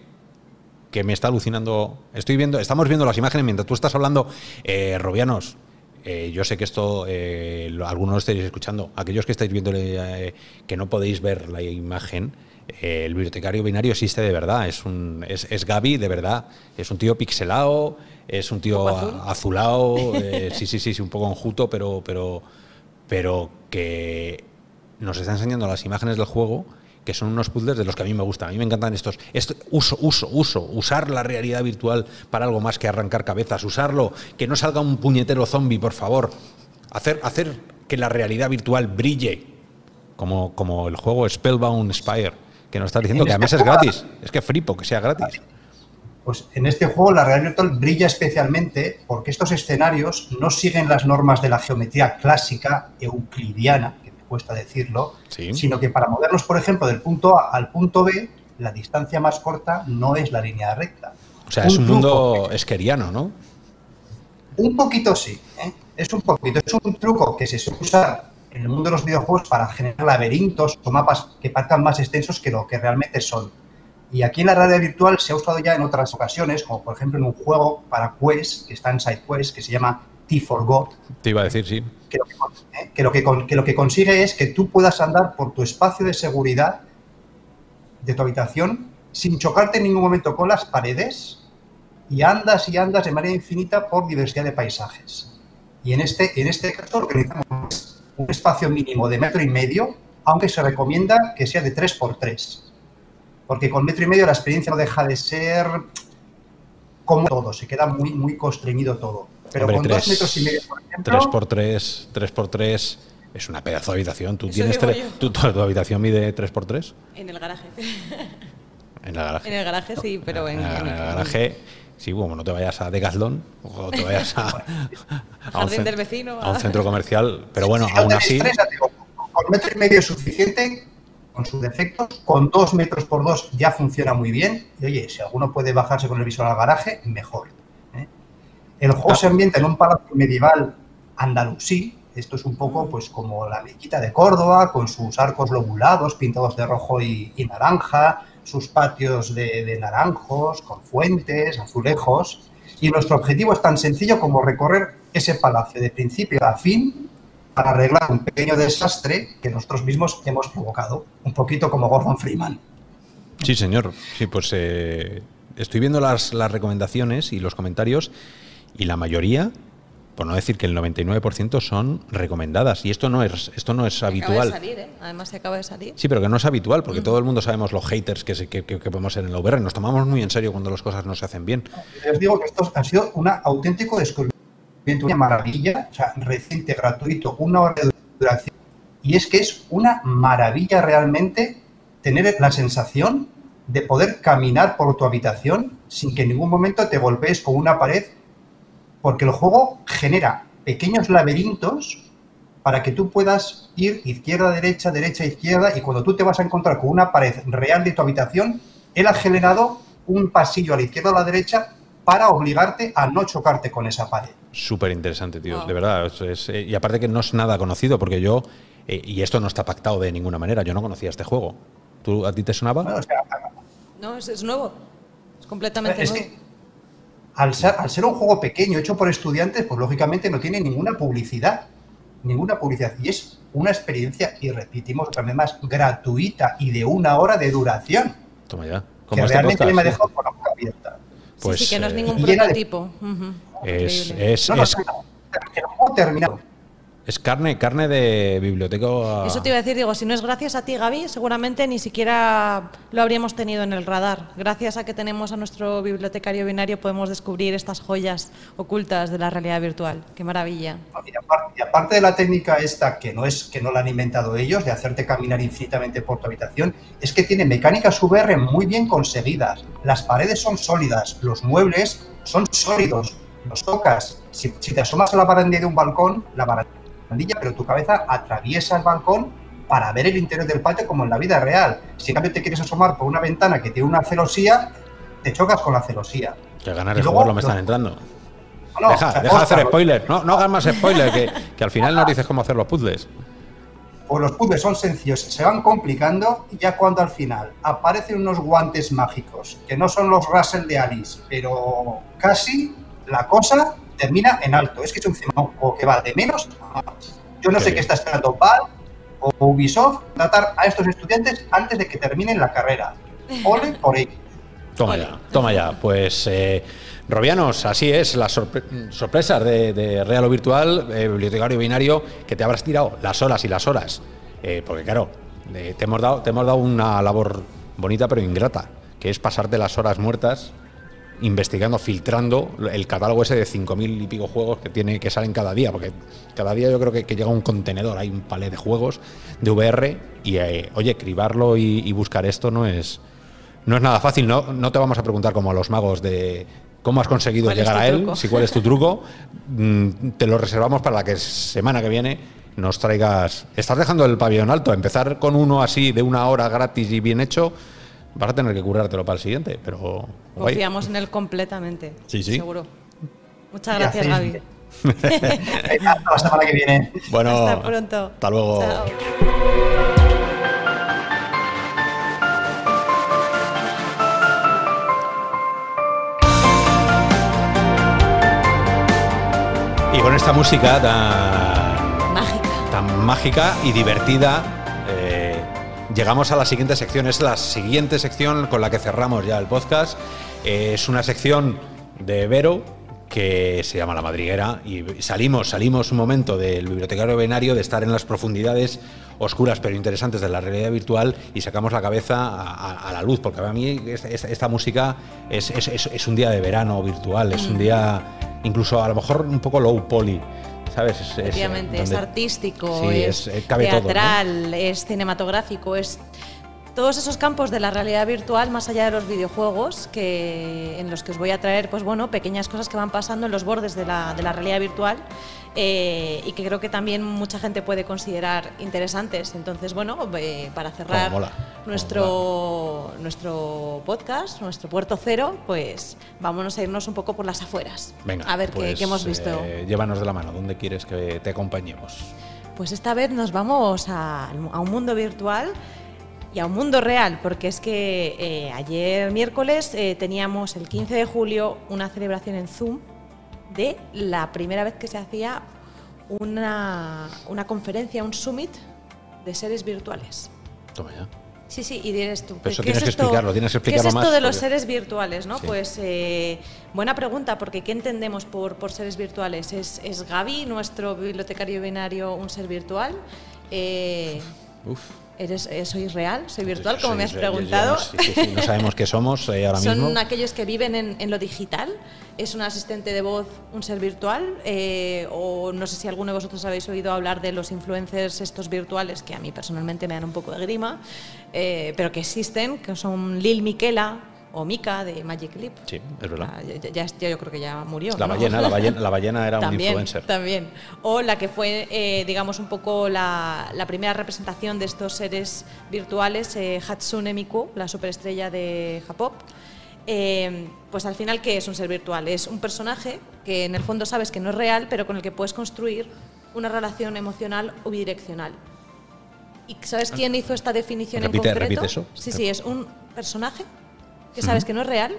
que me está alucinando. Estoy viendo, estamos viendo las imágenes mientras tú estás hablando, eh, Robianos. eh, yo sé que esto eh, lo- algunos lo estáis escuchando. Aquellos que estáis viendo eh, que no podéis ver la imagen, el bibliotecario binario existe de verdad. Es un es, es Gaby de verdad. Es un tío pixelado, es un tío azulado. sí, sí, sí, sí, un poco enjuto, pero pero pero que nos está enseñando las imágenes del juego que son unos puzzles de los que a mí me gustan. A mí me encantan estos. Esto, uso, uso, uso. Usar la realidad virtual para algo más que arrancar cabezas. Usarlo. Que no salga un puñetero zombie, por favor. Hacer, hacer que la realidad virtual brille. Como, como el juego Spellbound Spire. Que nos está diciendo En que además este es juego- gratis. Es que flipo que sea gratis. Pues en este juego la realidad virtual brilla especialmente porque estos escenarios no siguen las normas de la geometría clásica euclidiana, cuesta decirlo, Sí. sino que para movernos, por ejemplo, del punto A al punto B, la distancia más corta no es la línea recta. O sea, es un truco mundo esqueriano, ¿no? Un poquito sí, ¿eh? es un poquito. Es un truco que se suele usar en el mundo de los videojuegos para generar laberintos o mapas que parezcan más extensos que lo que realmente son. Y aquí en la realidad virtual se ha usado ya en otras ocasiones, como por ejemplo en un juego para Quest, que está en SideQuest, que se llama T for God, Te iba a decir, sí. que lo que, con- ¿eh? que lo que con- que lo que consigue es que tú puedas andar por tu espacio de seguridad de tu habitación sin chocarte en ningún momento con las paredes y andas y andas de manera infinita por diversidad de paisajes. Y en este, en este caso lo que necesitamos es un espacio mínimo de metro y medio, aunque se recomienda que sea de 3x3. Porque con metro y medio la experiencia no deja de ser como todo, se queda muy, muy constreñido todo. Pero Hombre, con tres- dos metros y medio, por ejemplo, 3x3, 3x3 es una pedazo de habitación. ¿Tú Eso tienes digo tre- yo. ¿tú- tu, tu habitación mide 3x3? En el garaje. En la garaje. En el garaje sí, pero en, En la- en- en el garaje, sí, como no te vayas a Decathlon o te vayas a, a un, Jardín cen- del vecino, a un a- centro comercial. Pero bueno, aún así, tres, con metro y medio es suficiente, con sus defectos. Con dos metros por dos ya funciona muy bien. Y oye, si alguno puede bajarse con el visor al garaje, mejor. El juego Ah. se ambienta en un palacio medieval andalusí. Esto es un poco pues como la mezquita de Córdoba, con sus arcos lobulados pintados de rojo y, y naranja, sus patios de, de naranjos, con fuentes, azulejos. Y nuestro objetivo es tan sencillo como recorrer ese palacio de principio a fin para arreglar un pequeño desastre que nosotros mismos hemos provocado, un poquito como Gordon Freeman. Sí, señor. Sí, pues eh, estoy viendo las, las recomendaciones y los comentarios y la mayoría, por no decir que el 99% son recomendadas. Y esto no es, esto no es Acaba de habitual. salir, ¿eh? Además, se acaba de salir. Sí, pero que no es habitual, porque todo el mundo sabemos los haters que, se- que, que- que podemos ser en la VR. Nos tomamos muy en serio cuando las cosas no se hacen bien. Les digo que esto ha sido un auténtico descubrimiento, una maravilla, o sea, reciente, gratuito, una hora de duración. Y es que es una maravilla realmente tener la sensación de poder caminar por tu habitación sin que en ningún momento te golpees con una pared, porque el juego genera pequeños laberintos para que tú puedas ir izquierda, derecha, derecha, izquierda, y cuando tú te vas a encontrar con una pared real de tu habitación, él ha generado un pasillo a la izquierda o a la derecha para obligarte a no chocarte con esa pared. Súper interesante, tío. Wow. De verdad. es- es- eh, y aparte que no es nada conocido, porque yo, eh, y esto no está pactado de ninguna manera, yo no conocía este juego. ¿Tú, ¿A ti te sonaba? Bueno, o sea, No, es, es nuevo. Es completamente es nuevo. que al ser, al ser un juego pequeño hecho por estudiantes, pues lógicamente no tiene ninguna publicidad. Ninguna publicidad. Y es una experiencia, y repetimos otra vez más, gratuita y de una hora de duración. Toma ya. Que Como este realmente podcast. me ha dejado con la boca abierta. Pues, sí, sí, que no es eh, ningún de- prototipo. Ujú. Es, es, No, no, es, no, el juego terminado. Es carne, carne de biblioteca. Eso te iba a decir, digo, si no es gracias a ti, Gaby, seguramente ni siquiera lo habríamos tenido en el radar. Gracias a que tenemos a nuestro bibliotecario binario podemos descubrir estas joyas ocultas de la realidad virtual. Qué maravilla. Y aparte, y aparte de la técnica esta, que no es que no la han inventado ellos, de hacerte caminar infinitamente por tu habitación, es que tiene mecánicas VR muy bien conseguidas. Las paredes son sólidas, los muebles son sólidos, los tocas. Si, si te asomas a la barandilla de un balcón, la barandilla, pero tu cabeza atraviesa el balcón para ver el interior del patio como en la vida real. Si en cambio te quieres asomar por una ventana que tiene una celosía, te chocas con la celosía. Que ganar el luego juego me están entrando. No, no, deja o sea, deja de hacer Óscar, spoiler. No, no hagas más spoiler, que, que al final nos dices cómo hacer los puzzles. Pues los puzzles son sencillos, se van complicando y ya cuando al final aparecen unos guantes mágicos, que no son los Russell de Alice, pero casi la cosa termina en alto. Es que es un juego que va de menos a más. Yo no sé qué está esperando Valve o Ubisoft tratar a estos estudiantes antes de que terminen la carrera. Ole por ello. Toma ya, toma ya. Pues, eh, Robianos, así es, las sorpre- sorpresas de, de Real o Virtual, eh, bibliotecario binario, que te habrás tirado las horas y las horas. Eh, porque, claro, eh, te, hemos dado, te hemos dado una labor bonita pero ingrata, que es pasarte las horas muertas investigando, filtrando el catálogo ese de 5.000 y pico juegos que tiene que salen cada día, porque cada día yo creo que, que llega un contenedor, hay un palé de juegos de VR y, eh, oye, cribarlo y, y buscar esto no es, no es nada fácil, no, no te vamos a preguntar como a los magos de cómo has conseguido ¿Cuál es llegar a él, truco? si cuál es tu truco, Mm, te lo reservamos para la que semana que viene nos traigas... Estás dejando el pabellón alto, empezar con uno así de una hora gratis y bien hecho, vas a tener que currártelo para el siguiente, pero... guay. Confiamos en él completamente. Sí, sí. Seguro. Muchas Y gracias, Gaby. Hasta la semana que viene. Bueno, Hasta pronto. Hasta luego. Chao. Y con esta música tan, Mágica. tan mágica y divertida, llegamos a la siguiente sección. Es la siguiente sección con la que cerramos ya el podcast. Eh, es una sección de Vero que se llama La Madriguera y salimos, salimos un momento del bibliotecario venario de estar en las profundidades oscuras pero interesantes de la realidad virtual y sacamos la cabeza a, la luz, porque para mí esta, música es- es un día de verano virtual, es un día incluso a lo mejor un poco low poly, ¿sabes? Es- es, Efectivamente, es donde- artístico, Sí, es, eh, cabe todo, ¿no? teatral, es cinematográfico, es todos esos campos de la realidad virtual más allá de los videojuegos que en los que os voy a traer pues bueno pequeñas cosas que van pasando en los bordes de la, de la realidad virtual eh, y que creo que también mucha gente puede considerar interesantes. Entonces bueno eh, para cerrar nuestro nuestro podcast nuestro puerto cero pues vámonos a irnos un poco por las afueras. Venga, a ver qué- pues, qué, hemos visto. eh, llévanos de la mano, ¿dónde quieres que te acompañemos? Pues esta vez nos vamos a, a un mundo virtual y a un mundo real, porque es que eh, ayer miércoles eh, teníamos el 15 de julio una celebración en Zoom de la primera vez que se hacía una, una conferencia, un summit de seres virtuales. Toma ya. Sí, sí, y dices tú. Pero eso ¿qué tienes es que explicarlo, tienes que ¿Qué explicarlo es esto más, de los porque- seres virtuales, no? Sí. Pues eh, buena pregunta, porque ¿qué entendemos por, por seres virtuales? ¿Es, ¿Es Gaby, nuestro bibliotecario binario, un ser virtual? Eh, Uf. ¿Eres, eh, ¿Soy real? ¿Soy virtual? Como me has preguntado. sí, sí, sí, no sabemos qué somos eh, ahora Son mismo. aquellos que viven en, en lo digital. ¿Es un asistente de voz un ser virtual? Eh, o no sé si alguno de vosotros habéis oído hablar de los influencers estos virtuales, que a mí personalmente me dan un poco de grima, eh, pero que existen, que son Lil Miquela o Mika de Magic Leap. Sí, es verdad. Ah, ya, ya- ya yo creo que ya murió. La ¿no? ballena, la ballena, la ballena era un influencer. También. O la que fue, eh, digamos, un poco la, la primera representación de estos seres virtuales, eh, Hatsune Miku, la superestrella de J-pop. Eh, pues al final, ¿qué es un ser virtual? Es un personaje que en el fondo sabes que no es real, pero con el que puedes construir una relación emocional o bidireccional. ¿Y sabes quién hizo esta definición Repite- en concreto? repite eso. Sí, sí, es un personaje que sabes que no es real,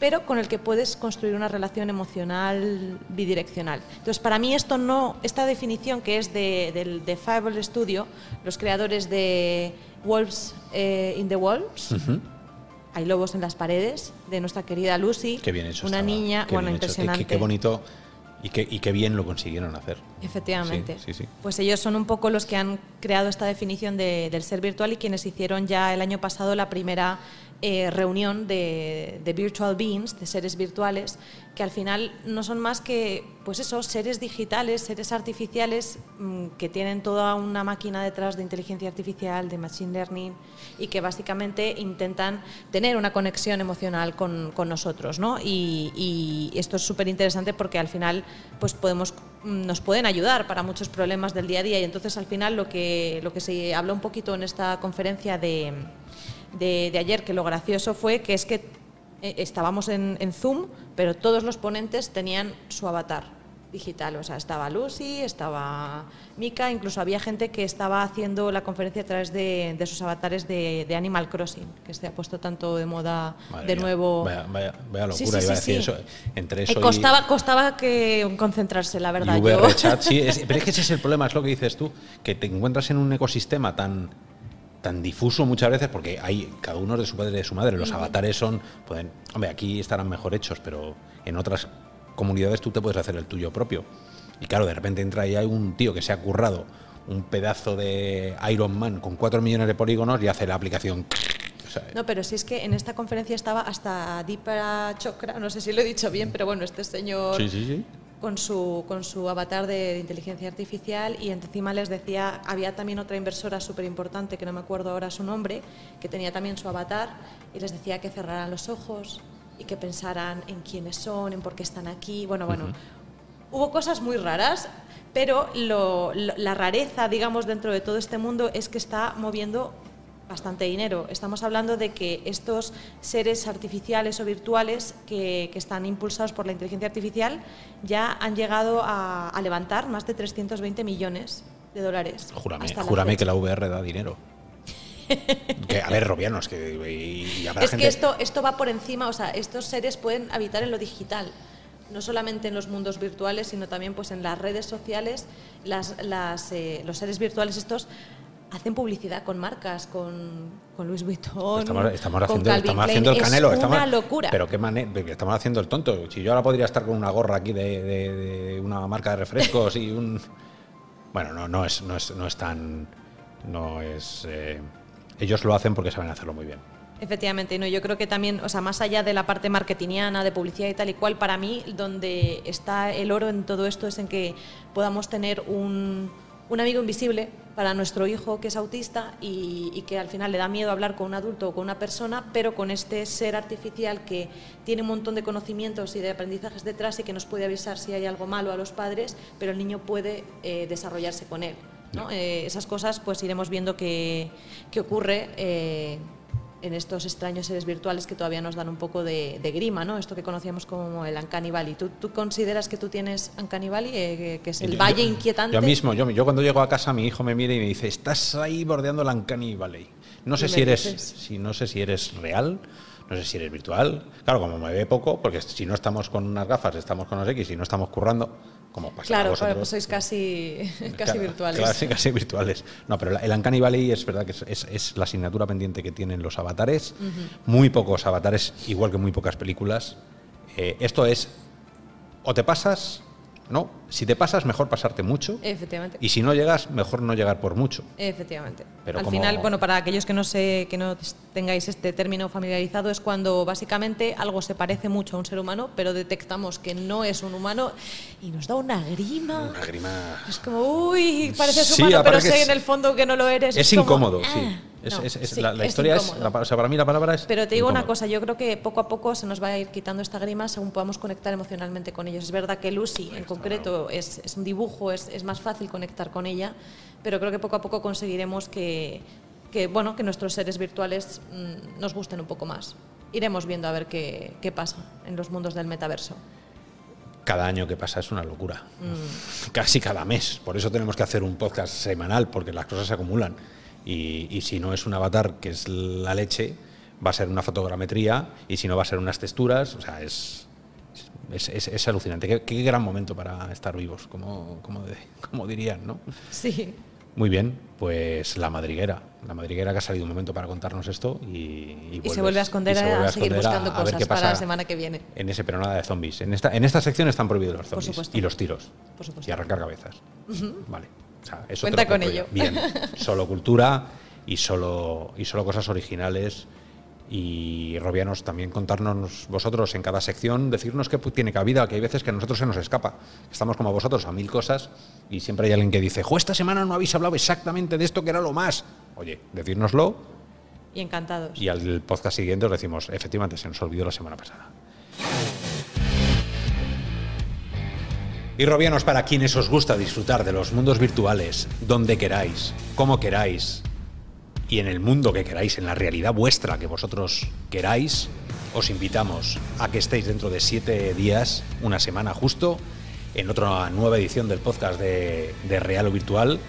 pero con el que puedes construir una relación emocional bidireccional. Entonces, para mí esto no, esta definición que es de, del de Fireball Studio, los creadores de Wolves eh, in the Walls, hay lobos en las paredes, de nuestra querida Lucy, Qué bien hecho. una estaba, niña, qué bueno, bien hecho, qué- impresionante. Qué, qué bonito y qué, y qué bien lo consiguieron hacer. Efectivamente. Sí, sí, sí. Pues ellos son un poco los que han creado esta definición de- del ser virtual y quienes hicieron ya el año pasado la primera eh, reunión de, virtual beings, de seres virtuales, que al final no son más que, pues eso, seres digitales, seres artificiales mm, que tienen toda una máquina detrás de inteligencia artificial, de machine learning y que básicamente intentan tener una conexión emocional con, nosotros, ¿no? Y, esto es súper interesante porque al final, pues podemos mm, nos pueden ayudar para muchos problemas del día a día y entonces al final lo que, lo que se habló un poquito en esta conferencia de, de, de ayer, que lo gracioso fue que es que eh, estábamos en, en Zoom, pero todos los ponentes tenían su avatar digital, o sea, estaba Lucy, estaba Mika, incluso había gente que estaba haciendo la conferencia a través de, de sus avatares de, de Animal Crossing, que se ha puesto tanto de moda Madre de mía, nuevo. Vaya, vaya, vaya locura, sí, iba a decir eso. Entre Eh, eso y- costaba, costaba que concentrarse, la verdad. y yo- chat, es- pero es que ese es el problema, es lo que dices tú, que te encuentras en un ecosistema tan tan difuso muchas veces porque hay cada uno es de su padre y de su madre. Los avatares son pueden hombre aquí estarán mejor hechos pero en otras comunidades tú te puedes hacer el tuyo propio. Y claro de repente entra ahí un tío que se ha currado un pedazo de Iron Man con 4 millones de polígonos y hace la aplicación. O sea, No, pero si es que en esta conferencia estaba hasta Deepa Chokra, no sé si lo he dicho bien, pero bueno, este señor sí sí sí con su, con su avatar de, de inteligencia artificial y encima les decía, había también otra inversora súper importante, que no me acuerdo ahora su nombre, que tenía también su avatar y les decía que cerraran los ojos y que pensaran en quiénes son, en por qué están aquí. Bueno, bueno, hubo cosas muy raras, pero lo- lo- la rareza, digamos, dentro de todo este mundo es que está moviendo bastante dinero. Estamos hablando de que estos seres artificiales o virtuales que, que están impulsados por la inteligencia artificial ya han llegado a, a levantar más de 320 millones de dólares. júrame, la júrame que la VR da dinero que, a ver Robianos que y, y habrá Es gente que esto, esto va por encima, o sea, estos seres pueden habitar en lo digital, no solamente en los mundos virtuales, sino también pues en las redes sociales. Las, las, eh, los seres virtuales estos hacen publicidad con marcas, con, con Louis Vuitton, Estamos, estamos con haciendo, estamos el Es canelo. estamos, una locura. Pero qué estamos haciendo el tonto. Si yo ahora podría estar con una gorra aquí de, de- de una marca de refrescos y un. Bueno, no, no es, no es, no es tan. No es. eh, ellos lo hacen porque saben hacerlo muy bien. Efectivamente, no, yo creo que también, o sea, más allá de la parte marketingiana, de publicidad y tal y cual, para mí donde está el oro en todo esto es en que podamos tener un, un amigo invisible para nuestro hijo que es autista y, y que al final le da miedo hablar con un adulto o con una persona, pero con este ser artificial que tiene un montón de conocimientos y de aprendizajes detrás y que nos puede avisar si hay algo malo a los padres, pero el niño puede eh, desarrollarse con él. ¿no? Eh, esas cosas pues iremos viendo que, que ocurre. eh, en estos extraños seres virtuales que todavía nos dan un poco de, de grima, ¿no? Esto que conocíamos como el Uncanny Valley. ¿Tú, tú consideras que tú tienes Uncanny Valley, eh, que, es el Yo- valle yo- inquietante? Yo mismo, yo, yo cuando llego a casa, mi hijo me mira y me dice: Estás ahí bordeando la Uncanny Valley. No sé si eres, si no sé si eres real, no sé si eres virtual. Claro, como me ve poco, porque si no estamos con unas gafas, estamos con los X y no estamos currando, como pasa Claro, vosotros. pues sois casi, casi Claro, virtuales. Casi, casi virtuales. No, pero el Uncanny Valley es verdad que es, es- es la asignatura pendiente que tienen los avatares. Muy pocos avatares, igual que muy pocas películas. Eh, esto es, o te pasas, no. Si te pasas, mejor pasarte mucho. Efectivamente. Y si no llegas, mejor no llegar por mucho. Efectivamente. Pero Al como- final, bueno, para aquellos que no sé, que no tengáis este término familiarizado, es cuando básicamente algo se parece mucho a un ser humano, pero detectamos que no es un humano y nos da una grima. Una grima. Es como, uy, pareces Sí, humano, pero sé en el fondo que no lo eres. Es como, incómodo, ah, sí. Es- no, es- es- sí, la, la historia es, la o sea, para mí la palabra es. Pero te digo una incómodo. cosa, yo creo que poco a poco se nos va a ir quitando esta grima según podamos conectar emocionalmente con ellos. Es verdad que Lucy en concreto es, es un dibujo, es, es más fácil conectar con ella, pero creo que poco a poco conseguiremos que, que, bueno, que nuestros seres virtuales mm, nos gusten un poco más. Iremos viendo a ver qué, qué pasa en los mundos del metaverso. Cada año que pasa es una locura. Mm. Casi cada mes. Por eso tenemos que hacer un podcast semanal, porque las cosas se acumulan. Y, y si no es un avatar, que es la leche, va a ser una fotogrametría, y si no va a ser unas texturas, o sea, es, es, es- es alucinante. Qué, qué gran momento para estar vivos, como, como, de- como dirían, ¿no? Sí, Muy bien, pues la madriguera. La madriguera que ha salido un momento para contarnos esto y, y, y se vuelve a esconder a, seguir esconder buscando a cosas para la semana que viene. en ese pero nada de zombies. En esta, en esta sección están prohibidos los zombies supuesto. y los tiros. Por supuesto. Y arrancar cabezas. Vale. O sea, eso Cuenta con ello. Bien. Solo cultura y solo, y solo cosas originales. Y Robianos, también contarnos vosotros en cada sección, decirnos que pu- tiene cabida, que hay veces que a nosotros se nos escapa. Estamos como vosotros a mil cosas y siempre hay alguien que dice, jo, esta semana no habéis hablado exactamente de esto que era lo más. Oye, decírnoslo Y encantados. y al podcast siguiente os decimos, efectivamente, se nos olvidó la semana pasada. Y Robianos, para quienes os gusta disfrutar de los mundos virtuales, donde queráis, como queráis, y en el mundo que queráis, en la realidad vuestra que vosotros queráis, os invitamos a que estéis dentro de siete días, una semana justo, en otra nueva edición del podcast de, de Real o Virtual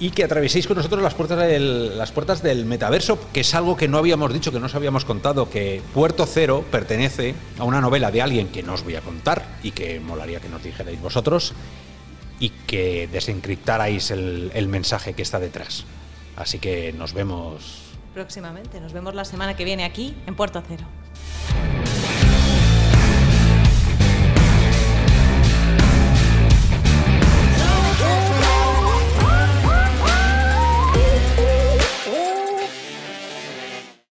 y que atraveséis con nosotros las puertas, del, las puertas del metaverso, que es algo que no habíamos dicho, que no os habíamos contado, que Puerto Cero pertenece a una novela de alguien que no os voy a contar y que molaría que nos dijerais vosotros y que desencriptarais el, el mensaje que está detrás. Así que nos vemos Próximamente. Nos vemos la semana que viene aquí en Puerto Cero.